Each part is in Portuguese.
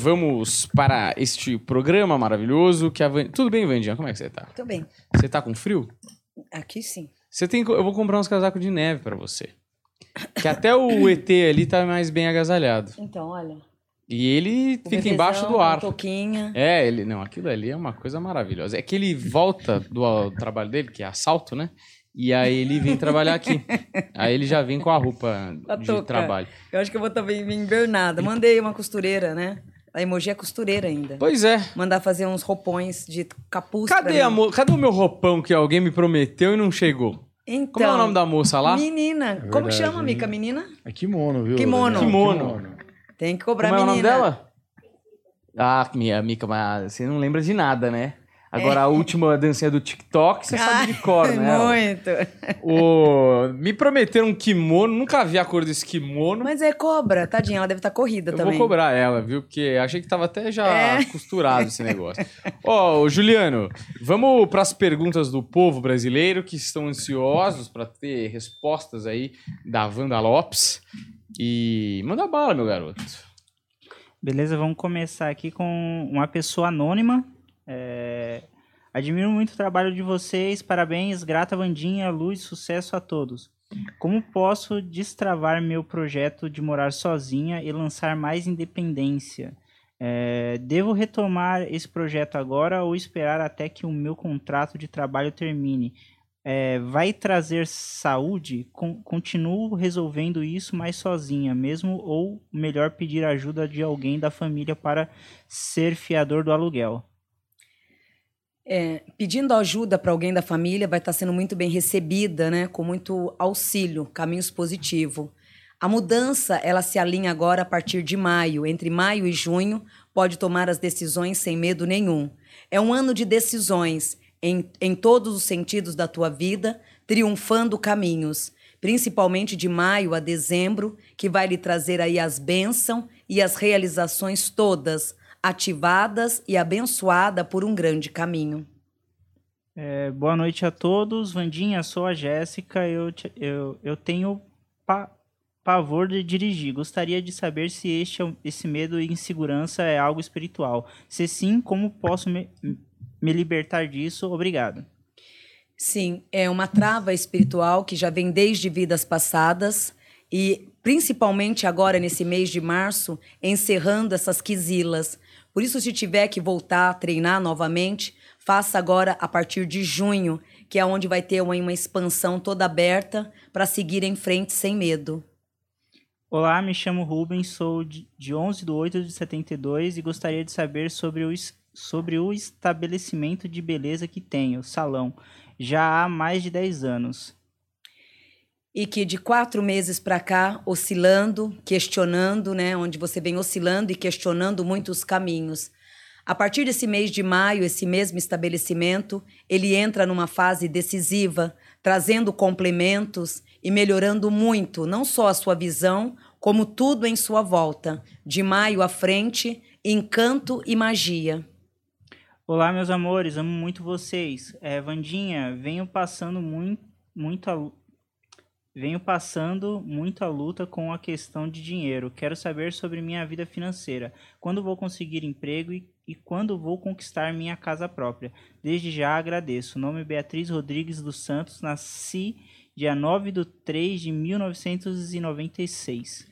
Vamos para este programa maravilhoso que a Van... Tudo bem, Vandinha? Como é que você tá? Tô bem. Você tá com frio? Aqui sim. Você tem... Eu vou comprar uns casacos de neve pra você. Que até o ET ali tá mais bem agasalhado. Então, olha. E ele o fica embaixo do ar. a touquinha. É, ele... Não, aquilo ali é uma coisa maravilhosa. É que ele volta do trabalho dele, que é assalto, né? E aí ele vem trabalhar aqui. Aí ele já vem com a roupa A de trabalho. Eu acho que eu vou também vir invernada. Mandei uma costureira, né? A emoji é costureira ainda. Pois é. Mandar fazer uns roupões de capuz Cadê, pra a mo... Cadê o meu roupão que alguém me prometeu e não chegou? Então, Como é o nome da moça lá? Menina. Como que verdade, chama, hein? Mica? Menina? É kimono, viu? Kimono. Daniel? Kimono. Tem que cobrar Como é o menina. nome dela? Ah, minha Mica, mas você não lembra de nada, né? Agora, a última dancinha do TikTok, você sabe de cor, né? Muito. O... Me prometeram um kimono, nunca vi a cor desse kimono. Mas é cobra, tadinha. Ela deve estar corrida Eu também. vou cobrar ela, viu? Porque achei que tava até já É. costurado esse negócio. Ó, ô, Juliano, vamos para as perguntas do povo brasileiro que estão ansiosos para ter respostas aí da Wanda Lopes. E manda bala, meu garoto. Beleza, vamos começar aqui com uma pessoa anônima. É, Admiro muito o trabalho de vocês, parabéns, grata Vandinha, luz, sucesso a todos. Como posso destravar meu projeto de morar sozinha e lançar mais independência? É, devo retomar esse projeto agora ou esperar até que o meu contrato de trabalho termine? É, vai trazer saúde? Con- continuo resolvendo isso mais sozinha mesmo ou melhor pedir ajuda de alguém da família para ser fiador do aluguel? É, pedindo ajuda para alguém da família vai estar sendo muito bem recebida, né? Com muito auxílio, caminhos positivos. A mudança, ela se alinha agora a partir de maio. Entre maio e junho, pode tomar as decisões sem medo nenhum. É um ano de decisões em, em todos os sentidos da tua vida, triunfando caminhos. Principalmente de maio a dezembro, que vai lhe trazer aí as bênçãos e as realizações todas, ativadas e abençoada por um grande caminho. É, boa noite a todos. Vandinha, sou a Jéssica. Eu, eu, eu tenho pa- pavor de dirigir. Gostaria de saber se este, esse medo e insegurança é algo espiritual. Se sim, como posso me, me libertar disso? Obrigado. Sim, é uma trava espiritual que já vem desde vidas passadas e principalmente agora nesse mês de março, encerrando essas quisilas. Por isso, se tiver que voltar a treinar novamente, faça agora a partir de junho, que é onde vai ter uma, uma expansão toda aberta para seguir em frente sem medo. Olá, me chamo Rubens, sou de, de 11 de 8 de 72 e gostaria de saber sobre o, sobre o estabelecimento de beleza que tenho, salão, já há mais de 10 anos. E que de quatro meses para cá, oscilando, questionando, né, onde você vem oscilando e questionando muitos caminhos. A partir desse mês de maio, esse mesmo estabelecimento, ele entra numa fase decisiva, trazendo complementos e melhorando muito, não só a sua visão, como tudo em sua volta. De maio à frente, encanto e magia. Olá, meus amores, amo muito vocês. É, Vandinha, venho passando muito, muito venho passando muito a luta com a questão de dinheiro. Quero saber sobre minha vida financeira. Quando vou conseguir emprego e, e quando vou conquistar minha casa própria. Desde já agradeço. Nome Beatriz Rodrigues dos Santos. Nasci dia 9 de 3 de 1996.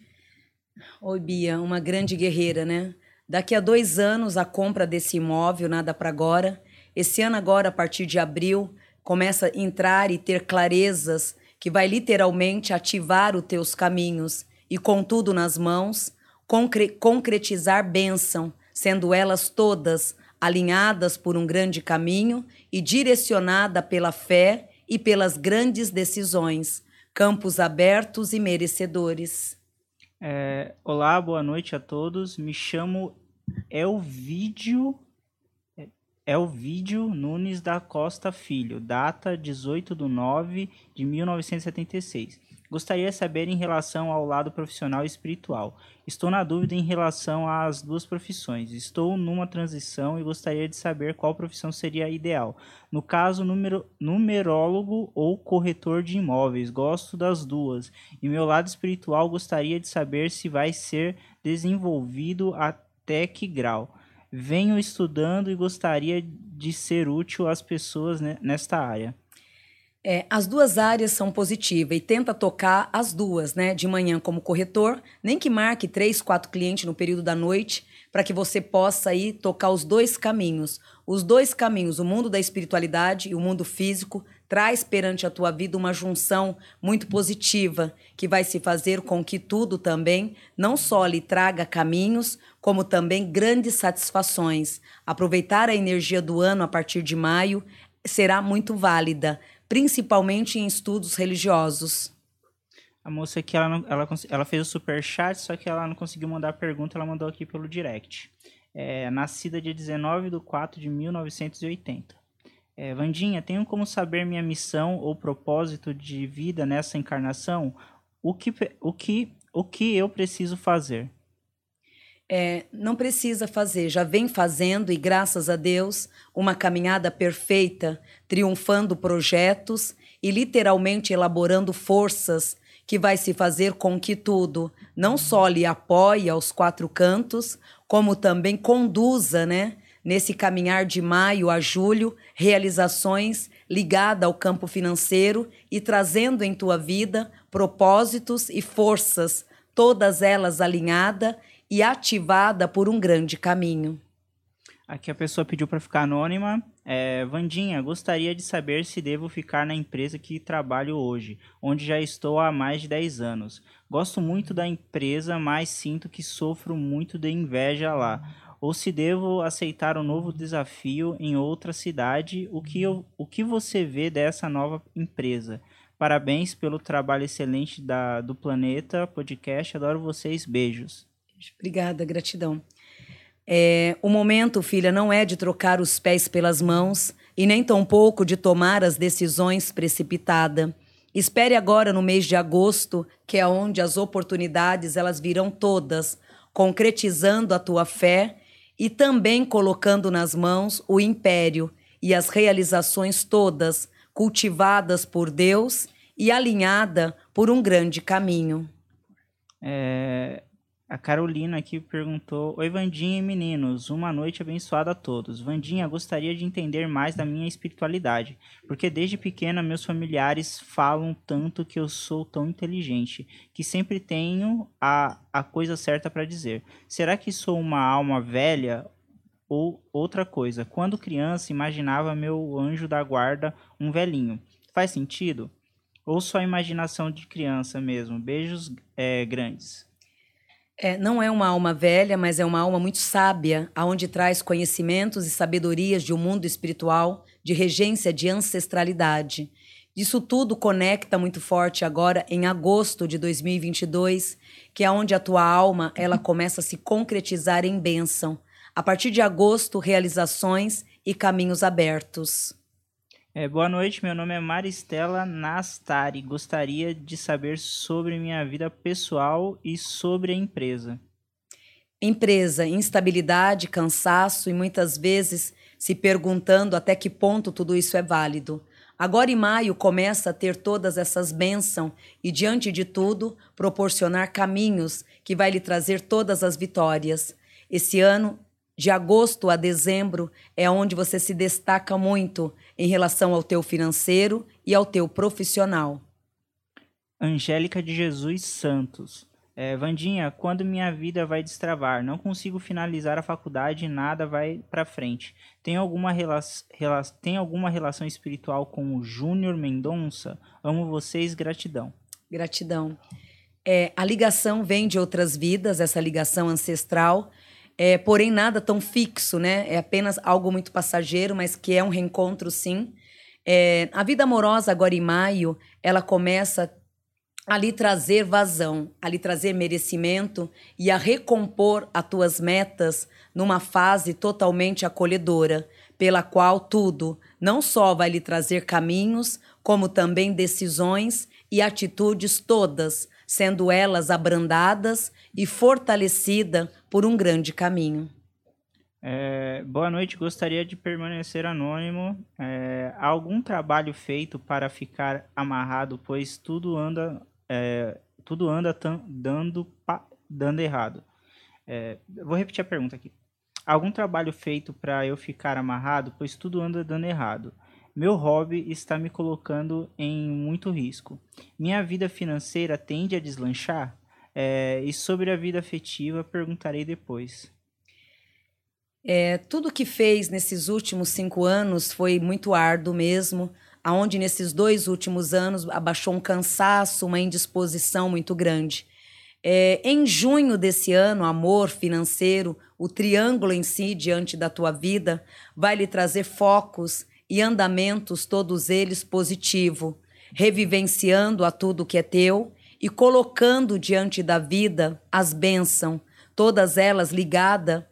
Oi, Bia, uma grande guerreira, né? Daqui a dois anos, a compra desse imóvel, nada para agora. Esse ano, agora, a partir de abril, começa a entrar e ter clarezas que vai literalmente ativar os teus caminhos e, com tudo nas mãos, concre- concretizar bênção, sendo elas todas alinhadas por um grande caminho e direcionada pela fé e pelas grandes decisões, campos abertos e merecedores. É, olá, boa noite a todos. Me chamo Elvídio Elvídio Nunes da Costa Filho, data 18 de 9 de 1976. Gostaria de saber em relação ao lado profissional e espiritual. Estou na dúvida em relação às duas profissões. Estou numa transição e gostaria de saber qual profissão seria ideal. No caso, numero, numerólogo ou corretor de imóveis. Gosto das duas. E meu lado espiritual gostaria de saber se vai ser desenvolvido a- Tec Grau. Venho estudando e gostaria de ser útil às pessoas nesta área. É, as duas áreas são positivas e tenta tocar as duas, né? De manhã como corretor, nem que marque três, quatro clientes no período da noite, para que você possa aí tocar os dois caminhos. Os dois caminhos, o mundo da espiritualidade e o mundo físico, traz perante a tua vida uma junção muito positiva, que vai se fazer com que tudo também não só lhe traga caminhos, como também grandes satisfações. Aproveitar a energia do ano a partir de maio será muito válida principalmente em estudos religiosos. A moça aqui, ela, não, ela, ela fez o super chat, só que ela não conseguiu mandar a pergunta, ela mandou aqui pelo direct. É, nascida dia 19 de 4 de 1980. É, Vandinha, tenho como saber minha missão ou propósito de vida nessa encarnação? O que, o que, o que eu preciso fazer? é, não precisa fazer, já vem fazendo e graças a Deus uma caminhada perfeita, triunfando projetos e literalmente elaborando forças que vai se fazer com que tudo não só lhe apoie aos quatro cantos, como também conduza, né, nesse caminhar de maio a julho, realizações ligadas ao campo financeiro e trazendo em tua vida propósitos e forças, todas elas alinhadas e ativada por um grande caminho. Aqui a pessoa pediu para ficar anônima. É, Vandinha, gostaria de saber se devo ficar na empresa que trabalho hoje, onde já estou há mais de 10 anos. Gosto muito da empresa, mas sinto que sofro muito de inveja lá. Ou se devo aceitar um novo desafio em outra cidade, o que, eu, o que você vê dessa nova empresa? Parabéns pelo trabalho excelente da, do Planeta Podcast. Adoro vocês. Beijos. Obrigada, gratidão. É, o momento, filha, não é de trocar os pés pelas mãos e nem tampouco de tomar as decisões precipitada. Espere agora no mês de agosto, que é onde as oportunidades elas virão todas, concretizando a tua fé e também colocando nas mãos o império e as realizações todas cultivadas por Deus e alinhada por um grande caminho. É, a Carolina aqui perguntou: Oi, Vandinha e meninos, uma noite abençoada a todos. Vandinha, gostaria de entender mais da minha espiritualidade, porque desde pequena meus familiares falam tanto que eu sou tão inteligente, que sempre tenho a, a coisa certa para dizer. Será que sou uma alma velha ou outra coisa? Quando criança, imaginava meu anjo da guarda um velhinho. Faz sentido? Ou só imaginação de criança mesmo? Beijos é, grandes. É, não é uma alma velha, mas é uma alma muito sábia, aonde traz conhecimentos e sabedorias de um mundo espiritual, de regência, de ancestralidade. Isso tudo conecta muito forte agora em agosto de 2022, que é onde a tua alma ela começa a se concretizar em bênção. A partir de agosto, realizações e caminhos abertos. É, boa noite, meu nome é Maristela Nastari. Gostaria de saber sobre minha vida pessoal e sobre a empresa. Empresa, instabilidade, cansaço e muitas vezes se perguntando até que ponto tudo isso é válido. Agora em maio começa a ter todas essas bênçãos e, diante de tudo, proporcionar caminhos que vai lhe trazer todas as vitórias. Esse ano de agosto a dezembro é onde você se destaca muito em relação ao teu financeiro e ao teu profissional. Angélica de Jesus Santos. É, Vandinha, quando minha vida vai destravar? Não consigo finalizar a faculdade e nada vai para frente. Tem alguma, rela rela tem alguma relação espiritual com o Júnior Mendonça? Amo vocês, gratidão. Gratidão. É, a ligação vem de outras vidas, essa ligação ancestral é, porém nada tão fixo, né? É apenas algo muito passageiro, mas que é um reencontro, sim. É, a vida amorosa agora em maio, ela começa a lhe trazer vazão, a lhe trazer merecimento e a recompor as tuas metas numa fase totalmente acolhedora, pela qual tudo não só vai lhe trazer caminhos, como também decisões e atitudes todas, sendo elas abrandadas e fortalecida por um grande caminho. É, boa noite, gostaria de permanecer anônimo. É, há algum trabalho feito para ficar amarrado, pois tudo anda, é, tudo anda dando, dando errado. É, vou repetir a pergunta aqui. Algum trabalho feito para eu ficar amarrado, pois tudo anda dando errado. Meu hobby está me colocando em muito risco. Minha vida financeira tende a deslanchar? É, e sobre a vida afetiva, perguntarei depois. É, tudo que fez nesses últimos cinco anos foi muito árduo mesmo, aonde nesses dois últimos anos abaixou um cansaço, uma indisposição muito grande. É, em junho desse ano, amor financeiro, o triângulo em si diante da tua vida vai lhe trazer focos e andamentos, todos eles positivo, revivenciando a tudo que é teu e colocando diante da vida as bênçãos, todas elas ligadas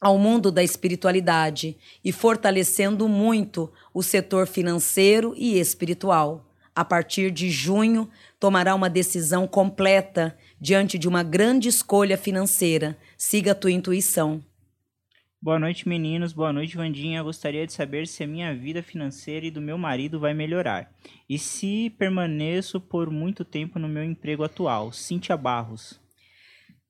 ao mundo da espiritualidade e fortalecendo muito o setor financeiro e espiritual. A partir de junho, tomará uma decisão completa diante de uma grande escolha financeira. Siga a tua intuição. Boa noite, meninos. Boa noite, Vandinha. Gostaria de saber se a minha vida financeira e do meu marido vai melhorar. E se permaneço por muito tempo no meu emprego atual. Cíntia Barros.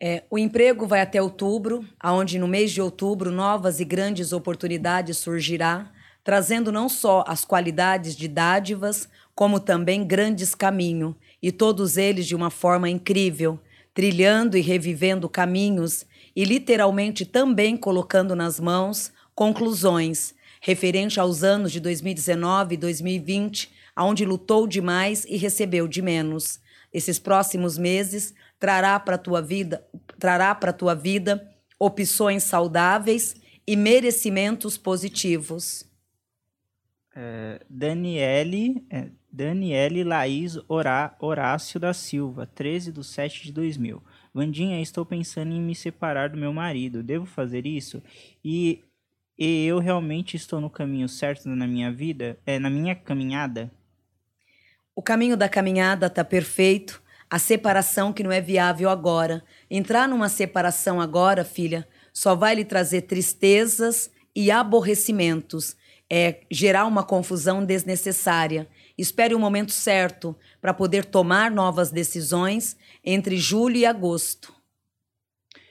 É, o emprego vai até outubro, aonde no mês de outubro novas e grandes oportunidades surgirá, trazendo não só as qualidades de dádivas, como também grandes caminhos, e todos eles de uma forma incrível, trilhando e revivendo caminhos e literalmente também colocando nas mãos conclusões referente aos anos de 2019 e 2020, aonde lutou demais e recebeu de menos. Esses próximos meses trará para tua vida, trará para tua vida opções saudáveis e merecimentos positivos. É, Daniele, é, Daniele Laís Horá, Horácio da Silva, 13 de 7 de 2000. Vandinha, estou pensando em me separar do meu marido. Devo fazer isso? E, e eu realmente estou no caminho certo na minha vida? É, na minha caminhada? O caminho da caminhada está perfeito a separação que não é viável agora. Entrar numa separação agora, filha, só vai lhe trazer tristezas e aborrecimentos, é gerar uma confusão desnecessária. Espere o momento certo para poder tomar novas decisões entre julho e agosto.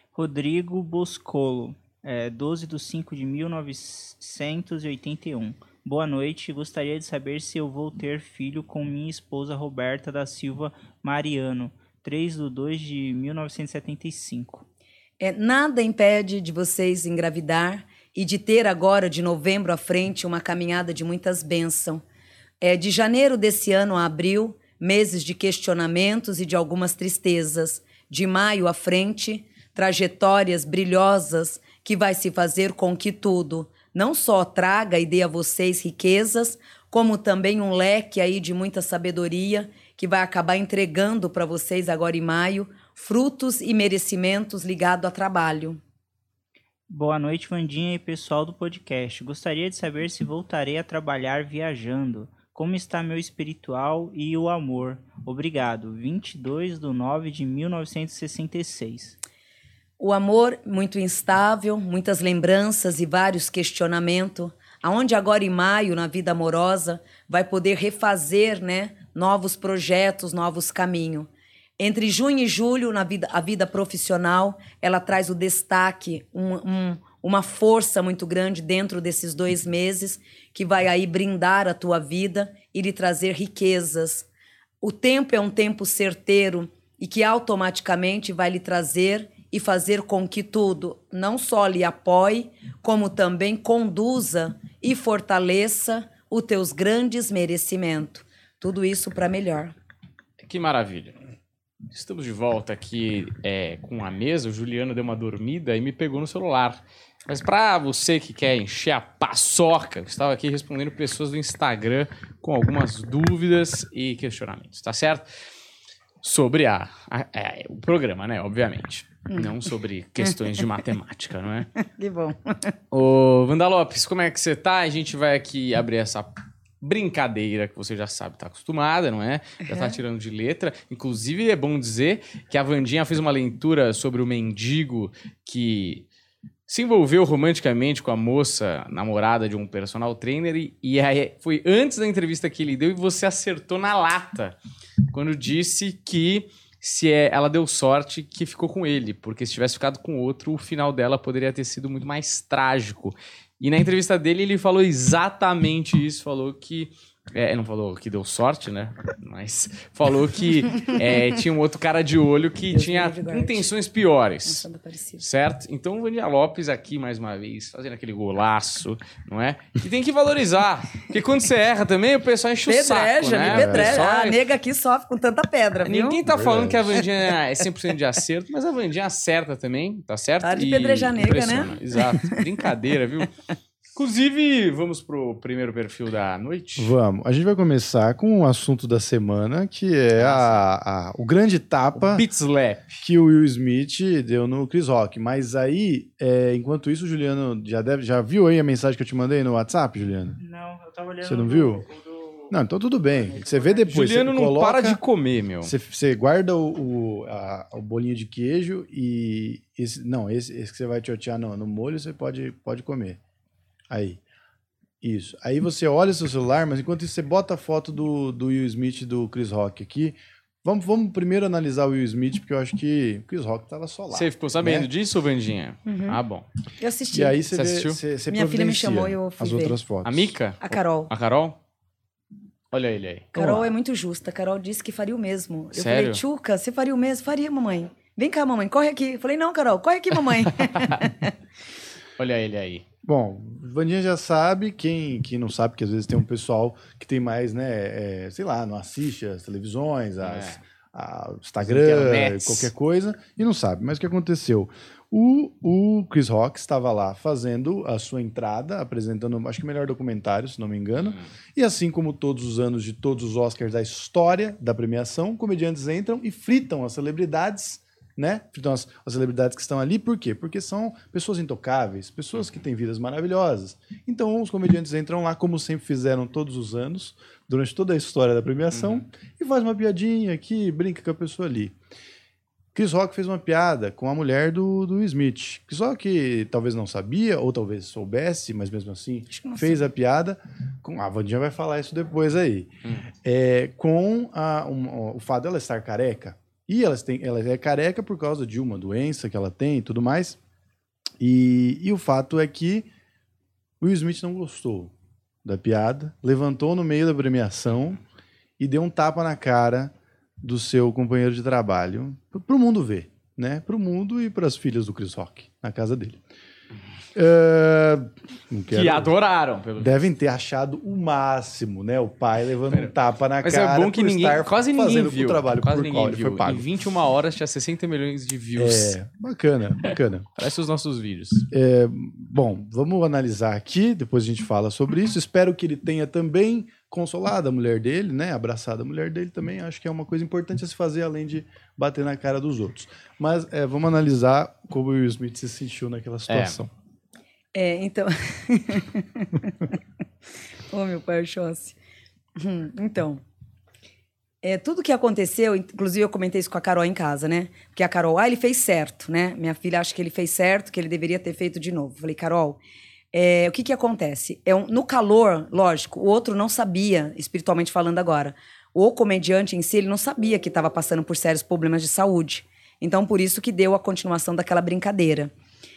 Rodrigo Boscolo, é, 12 de 5 de 1981. Boa noite. Gostaria de saber se eu vou ter filho com minha esposa Roberta da Silva Mariano, 3 de 2 de 1975. É, nada impede de vocês engravidar e de ter agora, de novembro à frente, uma caminhada de muitas bênçãos. É, de janeiro desse ano a abril, meses de questionamentos e de algumas tristezas. De maio à frente, trajetórias brilhosas que vai se fazer com que tudo, não só traga e dê a vocês riquezas, como também um leque aí de muita sabedoria que vai acabar entregando para vocês agora em maio frutos e merecimentos ligados a trabalho. Boa noite, Vandinha e pessoal do podcast. Gostaria de saber se voltarei a trabalhar viajando. Como está meu espiritual e o amor? Obrigado. 22 de 9 de 1966. O amor muito instável, muitas lembranças e vários questionamentos, aonde agora em maio na vida amorosa vai poder refazer, né, novos projetos, novos caminhos. Entre junho e julho na vida a vida profissional, ela traz o destaque, um, um, uma força muito grande dentro desses dois meses que vai aí brindar a tua vida e lhe trazer riquezas. O tempo é um tempo certeiro e que automaticamente vai lhe trazer e fazer com que tudo não só lhe apoie, como também conduza e fortaleça os teus grandes merecimentos. Tudo isso para melhor. Que maravilha. Estamos de volta aqui é, com a mesa. O Juliano deu uma dormida e me pegou no celular. Mas para você que quer encher a paçoca, estava aqui respondendo pessoas do Instagram com algumas dúvidas e questionamentos, tá certo? Sobre a, a, a é, o programa, né? Obviamente. Hum. Não sobre questões de matemática, não é? Que bom. Ô, Vanda Lopes, como é que você tá? A gente vai aqui abrir essa brincadeira que você já sabe, tá acostumada, não é? Já tá tirando de letra. Inclusive, é bom dizer que a Vandinha fez uma leitura sobre o mendigo que se envolveu romanticamente com a moça namorada de um personal trainer e, e foi antes da entrevista que ele deu e você acertou na lata quando disse que se é, ela deu sorte que ficou com ele, porque se tivesse ficado com outro, o final dela poderia ter sido muito mais trágico. E na entrevista dele, ele falou exatamente isso, falou que é, não falou que deu sorte, né? Mas falou que é, tinha um outro cara de olho que Deus tinha intenções piores. Certo? Então o Vandia Lopes aqui, mais uma vez, fazendo aquele golaço, não é? E tem que valorizar. Porque quando você erra também, o pessoal enche o saco, Pedreja, né? me O pedreja. pessoal- A nega aqui sofre com tanta pedra, viu? Ninguém tá falando Verdade. que a Vandinha é 100% de acerto, mas a Vandinha acerta também, tá certo? Para de E pedrejar nega, né? Exato. Brincadeira, viu? Inclusive, vamos pro primeiro perfil da noite? Vamos. A gente vai começar com o assunto da semana, que é a, a- o grande tapa Slap. que o Will Smith deu no Chris Rock. Mas aí, é, enquanto isso, o Juliano já, deve, já viu aí a mensagem que eu te mandei no WhatsApp, Juliano? Não, eu tava olhando. Você não o viu? o do- Não, então tudo bem. Você vê depois. Juliano você não coloca, para de comer, meu. Você, você guarda o, o, a- o bolinho de queijo e. Esse, não, esse, esse que você vai tiotear no, no molho, você pode, pode comer. Aí. Isso. Aí você olha seu celular, mas enquanto isso você bota a foto do, do Will Smith e do Chris Rock aqui. Vamos, vamos primeiro analisar o Will Smith, porque eu acho que o Chris Rock tava só lá. Você ficou sabendo né? disso, Vandinha? Uhum. Ah, bom. Eu assisti. E aí você, Você vê, assistiu? você, você Minha filha me chamou e eu fui as ver. outras fotos. A Mica? A Carol. A Carol? Olha ele aí. Carol é muito justa. A Carol disse que faria o mesmo. Eu Sério? falei, Tchuca, você faria o mesmo? Faria, mamãe. Vem cá, mamãe, corre aqui. Eu falei, não, Carol, corre aqui, mamãe. Olha ele aí. Bom, Vandinha já sabe, quem, quem não sabe, que às vezes tem um pessoal que tem mais, né, é, sei lá, não assiste as televisões, as, É. a- Instagram, Internets. qualquer coisa, e não sabe. Mas o que aconteceu? O, o Chris Rock estava lá fazendo a sua entrada, apresentando, acho que o melhor documentário, se não me engano. E assim como todos os anos de todos os Oscars da história da premiação, comediantes entram e fritam as celebridades, né? Fritam as, as celebridades que estão ali. Por quê? Porque são pessoas intocáveis, pessoas que têm vidas maravilhosas. Então os comediantes entram lá, como sempre fizeram todos os anos, durante toda a história da premiação, e faz uma piadinha aqui, brinca com a pessoa ali. Chris Rock fez uma piada com a mulher do, do Smith. Chris Rock talvez não sabia, ou talvez soubesse, mas mesmo assim que fez a piada. Com, a Vandinha vai falar isso depois aí. Hum. É, com a- um- o fato dela estar careca. E ela, tem, ela é careca por causa de uma doença que ela tem e tudo mais. E, e o fato é que Will Smith não gostou da piada, levantou no meio da premiação e deu um tapa na cara do seu companheiro de trabalho, para o mundo ver, né? Para o mundo e para as filhas do Chris Rock, na casa dele. É, não Que adoraram, pelo Devem ter achado o máximo, né? O pai levando um tapa na Mas cara é bom que ninguém, quase ninguém fazendo viu. o trabalho quase ninguém viu. foi pago. Em 21 horas tinha 60 milhões de views. É, bacana, bacana. Parece os nossos vídeos. Bom, vamos analisar aqui, depois a gente fala sobre isso. Espero que ele tenha também consolado a mulher dele, né? Abraçado a mulher dele também. Acho que é uma coisa importante a se fazer, além de bater na cara dos outros. Mas é, vamos analisar como o Will Smith se sentiu naquela situação. É, então. Ô, meu pai, Oxóssi. Hum, Então. É, tudo que aconteceu, inclusive eu comentei isso com a Carol em casa, né? Porque a Carol, ah, ele fez certo, né? Minha filha acha que ele fez certo, que ele deveria ter feito de novo. Falei, Carol, é, o que que acontece? É um- no calor, lógico, o outro não sabia, espiritualmente falando agora. O comediante em si, ele não sabia que estava passando por sérios problemas de saúde. Então, por isso que deu a continuação daquela brincadeira.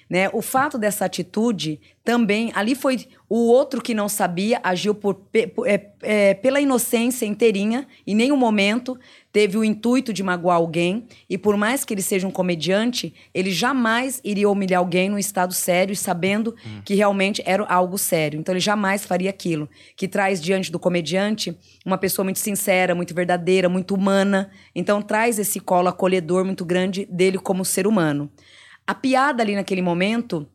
Né? O fato dessa atitude também. Ali foi o outro que não sabia, agiu por, por- é, é, pela inocência inteirinha, em nenhum momento teve o intuito de magoar alguém. E por mais que ele seja um comediante, ele jamais iria humilhar alguém num estado sério e sabendo que realmente era algo sério. Então ele jamais faria aquilo. Que traz diante do comediante uma pessoa muito sincera, muito verdadeira, muito humana. Então traz esse colo acolhedor muito grande dele como ser humano. A piada ali naquele momento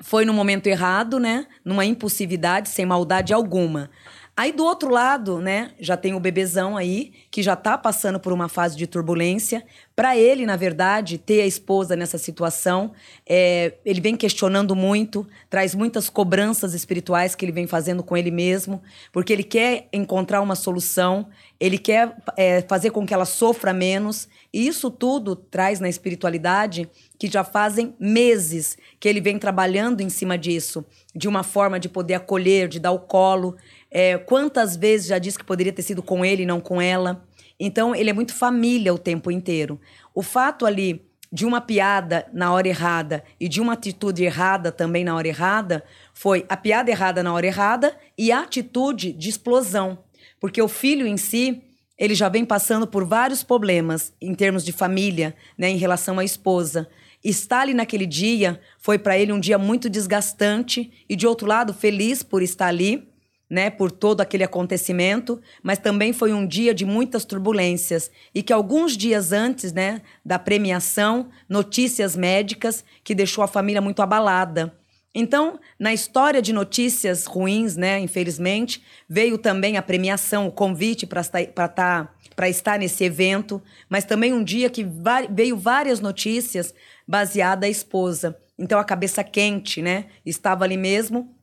foi no momento errado, né? Numa impulsividade, sem maldade alguma. Aí do outro lado, né, já tem o bebezão aí, que já tá passando por uma fase de turbulência. Para ele, na verdade, ter a esposa nessa situação, é, ele vem questionando muito, traz muitas cobranças espirituais que ele vem fazendo com ele mesmo, porque ele quer encontrar uma solução, ele quer é, fazer com que ela sofra menos. E isso tudo traz na espiritualidade que já fazem meses que ele vem trabalhando em cima disso, de uma forma de poder acolher, de dar o colo. É, quantas vezes já disse que poderia ter sido com ele não com ela. Então, ele é muito família o tempo inteiro. O fato ali de uma piada na hora errada e de uma atitude errada também na hora errada foi a piada errada na hora errada e a atitude de explosão. Porque o filho em si, ele já vem passando por vários problemas em termos de família, né, em relação à esposa. Estar ali naquele dia foi para ele um dia muito desgastante e de outro lado feliz por estar ali, né, por todo aquele acontecimento, mas também foi um dia de muitas turbulências e que alguns dias antes, né, da premiação, notícias médicas que deixou a família muito abalada. Então, na história de notícias ruins, né, infelizmente, veio também a premiação, o convite para estar, tá, para estar nesse evento, mas também um dia que veio várias notícias baseada a esposa. Então a cabeça quente, né, estava ali mesmo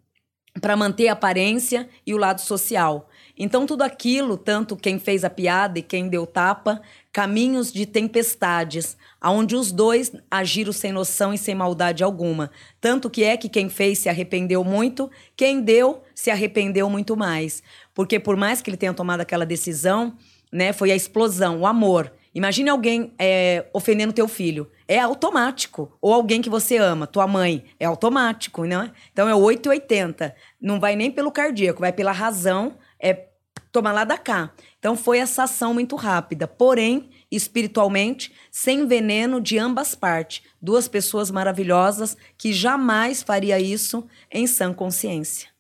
para manter a aparência e o lado social. Então, tudo aquilo, tanto quem fez a piada e quem deu tapa, caminhos de tempestades, aonde os dois agiram sem noção e sem maldade alguma. Tanto que é que quem fez se arrependeu muito, quem deu se arrependeu muito mais. Porque por mais que ele tenha tomado aquela decisão, né, foi a explosão, o amor. Imagine alguém é, ofendendo teu filho. É automático. Ou alguém que você ama, tua mãe. É automático, né? Então é 880. Não vai nem pelo cardíaco, vai pela razão, é tomar lá da cá. Então foi essa ação muito rápida. Porém, espiritualmente, sem veneno de ambas partes. Duas pessoas maravilhosas que jamais faria isso em sã consciência.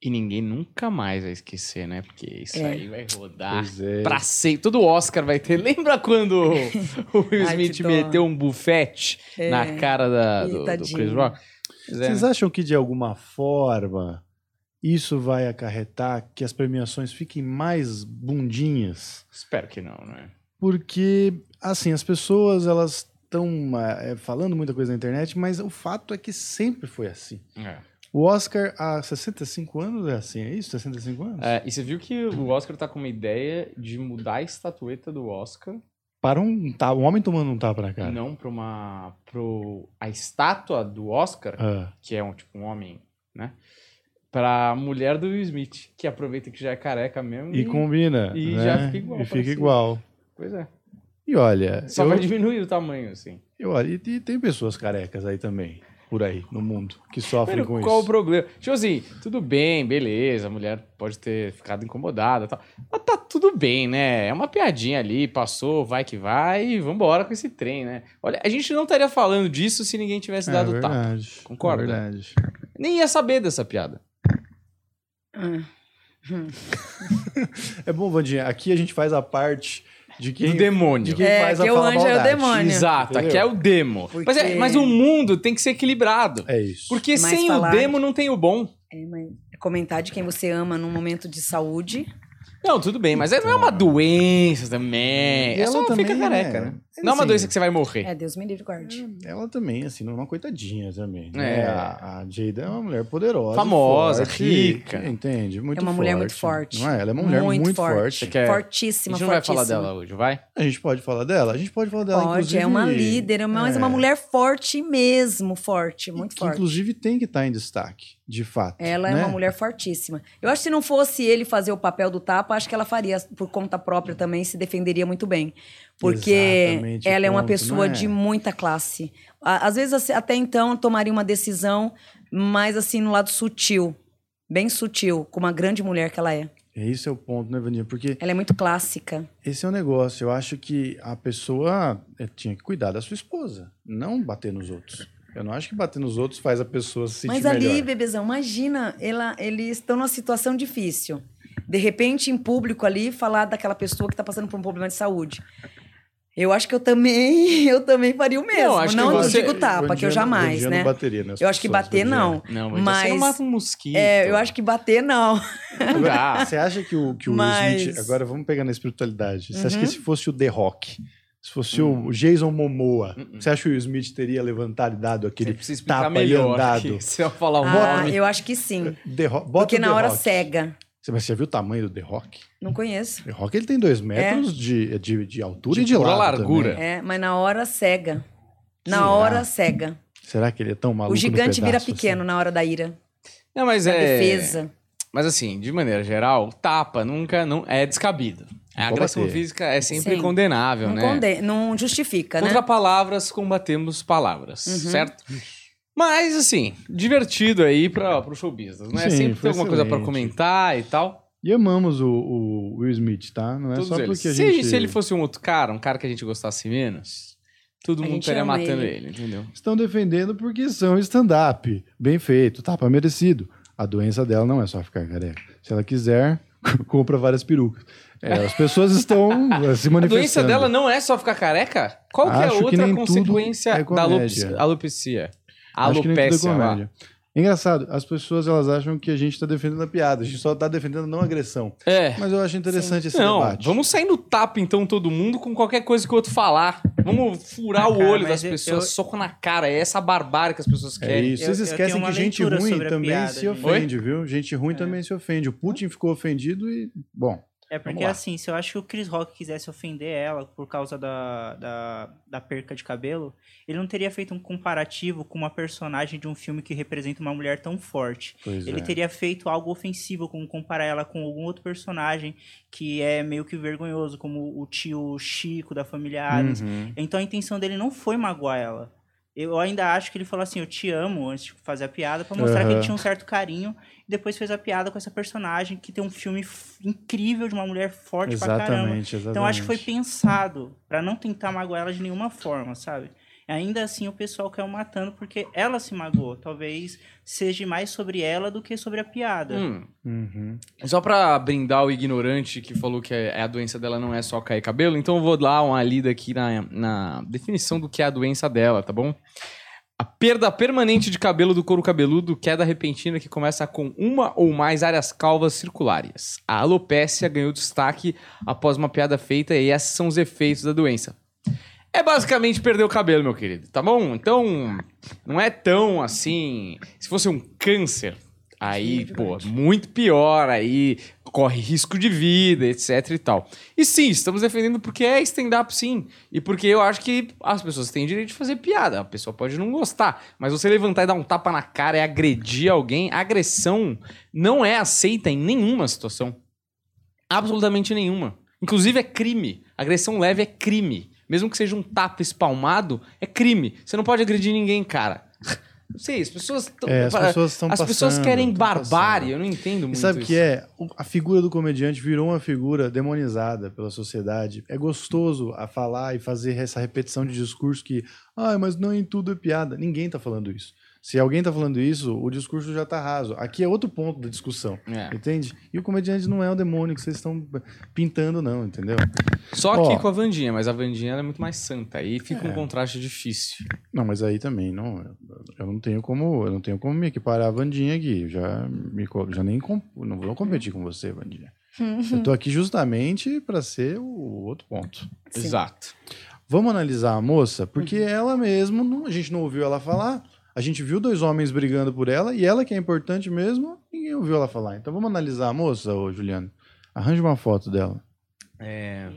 E ninguém nunca mais vai esquecer, né? Porque isso É. aí vai rodar é. pra sempre. Todo Oscar vai ter. Lembra quando o Will Ai, Smith meteu um bufete É. na cara da, do, do. Chris Rock? Pois é, Vocês né? acham que de alguma forma isso vai acarretar que as premiações fiquem mais bundinhas? Espero que não, né? Porque, assim, as pessoas elas estão falando muita coisa na internet, mas o fato é que sempre foi assim. É. O Oscar há 65 anos é assim, é isso? 65 anos? É, e você viu que o Oscar tá com uma ideia de mudar a estatueta do Oscar, Para um, tá, um homem tomando um tapa na cara. não pra uma. Pro, a estátua do Oscar, Ah, que é um tipo um homem, né? Pra mulher do Will Smith, que aproveita que já é careca mesmo. e combina. e né? já fica igual, E fica parecido. igual. Pois é. E olha, Só eu, vai diminuir o tamanho, assim. eu, olha, e, e tem pessoas carecas aí também, por aí, no mundo, que sofrem Mas com qual o isso. problema? Tipo assim, tudo bem, beleza, a mulher pode ter ficado incomodada e tal. Mas tá tudo bem, né? É uma piadinha ali, passou, vai que vai, e vambora com esse trem, né? Olha, a gente não estaria falando disso se ninguém tivesse É dado o tapa. verdade. Concorda? É verdade. Nem ia saber dessa piada. Ah. É bom, Vandinha, aqui a gente faz a parte de quem, Do demônio. de quem É, faz a que o anjo é o demônio. Exato, Entendeu? aqui é o demo. Porque- Mas, é- mas o mundo tem que ser equilibrado. É isso. Porque Mas sem falar- o demo não tem o bom. É, mas comentar de quem você ama num momento de saúde. Não, tudo bem, mas aí não é uma doença também. E É só ela fica também, careca, né? né? Não é uma Assim, doença que você vai morrer. É, Deus me livre, guarde. Ela também, assim, não é uma coitadinha também. Né? É. A, a Jada é uma mulher poderosa. Famosa, forte, rica. Entende? Muito É uma mulher muito forte. Não é? Ela é uma mulher muito, forte. Você quer- A Fortíssima, gente não vai falar fortíssima. dela hoje, vai? A gente pode falar dela? A gente pode falar dela, Pode, inclusive... é uma líder, mas é uma mulher forte mesmo, forte, muito que forte. inclusive tem que estar em destaque, de fato. Ela é né? uma mulher fortíssima. Eu acho que se não fosse ele fazer o papel do tapa, acho que ela faria por conta própria também, se defenderia muito bem. Porque Exatamente, ela é uma ponto, pessoa é? de muita classe. Às vezes, até então, tomaria uma decisão mais assim, no lado sutil. Bem sutil, como uma grande mulher que ela é. Esse é o ponto, né, Vandinha? Porque Ela é muito clássica. esse é o negócio. Eu acho que a pessoa eh, tinha que cuidar da sua esposa, não bater nos outros. Eu não acho que bater nos outros faz a pessoa se sentir Mas ali, melhor. bebezão, imagina, ela, eles estão numa situação difícil. De repente, em público ali, falar daquela pessoa que está passando por um problema de saúde. Eu acho que eu também, eu também faria o mesmo. Não, Não, acho que eu você- digo tapa, que eu não- jamais, né? não bateria Eu acho que bater, não. Não, mas, Mas- você não mata um mosquito. É, eu acho que bater, não. Não dá. Você acha que o, que o Mas- Smith. Agora vamos pegar na espiritualidade. Você acha Uhum. que se fosse o The Rock, se fosse Hum. o Jason Momoa, Hum, você acha que o Will Smith teria levantado e dado aquele tapa e melhor. andado? Você vai falar o Ah, nome. eu acho que sim. The Rock, bota Porque o na The hora Rock. cega. Você mas você já viu o tamanho do The Rock? Não conheço. The Rock ele tem dois metros de, de, de altura De e de lado largura. também. É, mas na hora cega. Na Será? hora cega. Será que ele é tão maluco o no gigante vira pedaço pequeno assim? na hora da ira. Não, mas Da é. defesa. Mas assim, de maneira geral, tapa nunca não é descabido. A Pode agressão bater. física é sempre Sim. condenável, Não, né? conde- não justifica, Contra né? palavras, combatemos palavras, Uhum. certo? Mas, assim, divertido aí pra, pro show business, né? Sim, Sempre tem alguma coisa pra excelente. comentar e tal. E amamos o, o Will Smith, tá? Não é Todos só eles. porque a se, gente... se ele fosse um outro cara, um cara que a gente gostasse menos, todo A mundo estaria matando ele. ele. entendeu? Estão defendendo porque são stand-up. Bem feito, tapa merecido. A doença dela não é só ficar careca. Se ela quiser, compra várias perucas. É, as pessoas estão eh, se A manifestando. doença dela não é só ficar careca? Qual que é a outra consequência é da alopecia? É Alopecia, lá. comédia. Engraçado, as pessoas elas acham que a gente está defendendo a piada, a gente só está defendendo não agressão. É. Mas eu acho interessante esse Não, debate. vamos sair no tapa então todo mundo com qualquer coisa que o outro falar. Vamos furar Ah, o cara, olho das eu- pessoas, eu- soco na cara. É essa barbárie que as pessoas É querem. isso. Eu- Vocês esquecem que gente ruim a também piada, se gente. ofende, viu? Gente ruim também se ofende. O Putin ficou ofendido e. Bom. É porque, assim, se eu acho que o Chris Rock quisesse ofender ela por causa da, da, da perca de cabelo, ele não teria feito um comparativo com uma personagem de um filme que representa uma mulher tão forte. Pois Ele é. teria feito algo ofensivo, como comparar ela com algum outro personagem que é meio que vergonhoso, como o tio Chico da família Adams. Uhum. Então a intenção dele não foi magoar ela. Eu ainda acho que ele falou assim, eu te amo, antes de fazer a piada, pra mostrar que Aham. ele tinha um certo carinho. Depois fez a piada com essa personagem que tem um filme incrível de uma mulher forte pra caramba. Exatamente, exatamente. Então acho que foi pensado pra não tentar magoar ela de nenhuma forma, sabe? Ainda assim o pessoal caiu matando porque ela se magoou. Talvez seja mais sobre ela do que sobre a piada. Hum. Uhum. Só pra brindar o ignorante que falou que é- a doença dela não é só cair cabelo, então eu vou dar uma lida aqui na, na definição do que é a doença dela, tá bom? A perda permanente de cabelo do couro cabeludo, queda repentina que começa com uma ou mais áreas calvas circulares. A alopécia ganhou destaque após uma piada feita e esses são os efeitos da doença. É basicamente perder o cabelo, meu querido, tá bom? Então, não é tão assim. Se fosse um câncer, aí, Sim, é pô, muito pior, aí corre risco de vida, etc e tal. E sim, estamos defendendo porque é stand-up, sim. E porque eu acho que as pessoas têm direito de fazer piada. A pessoa pode não gostar, mas você levantar e dar um tapa na cara e agredir alguém, agressão não é aceita em nenhuma situação. Absolutamente nenhuma. Inclusive é crime. Agressão leve é crime. Mesmo que seja um tapa espalmado, é crime. Você não pode agredir ninguém, cara. Não sei, as pessoas tão- É, as pessoas estão As pessoas passando, querem tão barbárie, passando. eu não entendo E muito sabe o que é? A figura do comediante virou uma figura demonizada pela sociedade. É gostoso a falar e fazer essa repetição de discurso que, ah, mas não em tudo é piada. Ninguém tá falando isso. Se alguém tá falando isso, o discurso já tá raso. Aqui é outro ponto da discussão. É. Entende? E o comediante não é o demônio que vocês estão pintando, não, entendeu? Só aqui Ó. com a Vandinha, mas a Vandinha ela é muito mais santa. Aí fica um É. contraste difícil. Não, mas aí também não, eu não tenho como, eu não tenho como me equiparar a Vandinha aqui. Eu Já me já nem não vou competir com você, Vandinha. Eu tô aqui justamente para ser o outro ponto. Sim. Exato. Vamos analisar a moça, porque ela mesmo, não- a gente não ouviu ela falar. A gente viu dois homens brigando por ela e ela que é importante mesmo, ninguém ouviu ela falar. Então vamos analisar a moça, ô Juliano. Arranje uma foto dela. É...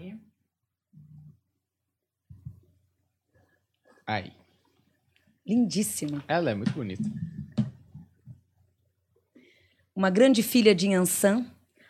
Aí. Lindíssima. Ela é muito bonita. Uma grande filha de Yansan,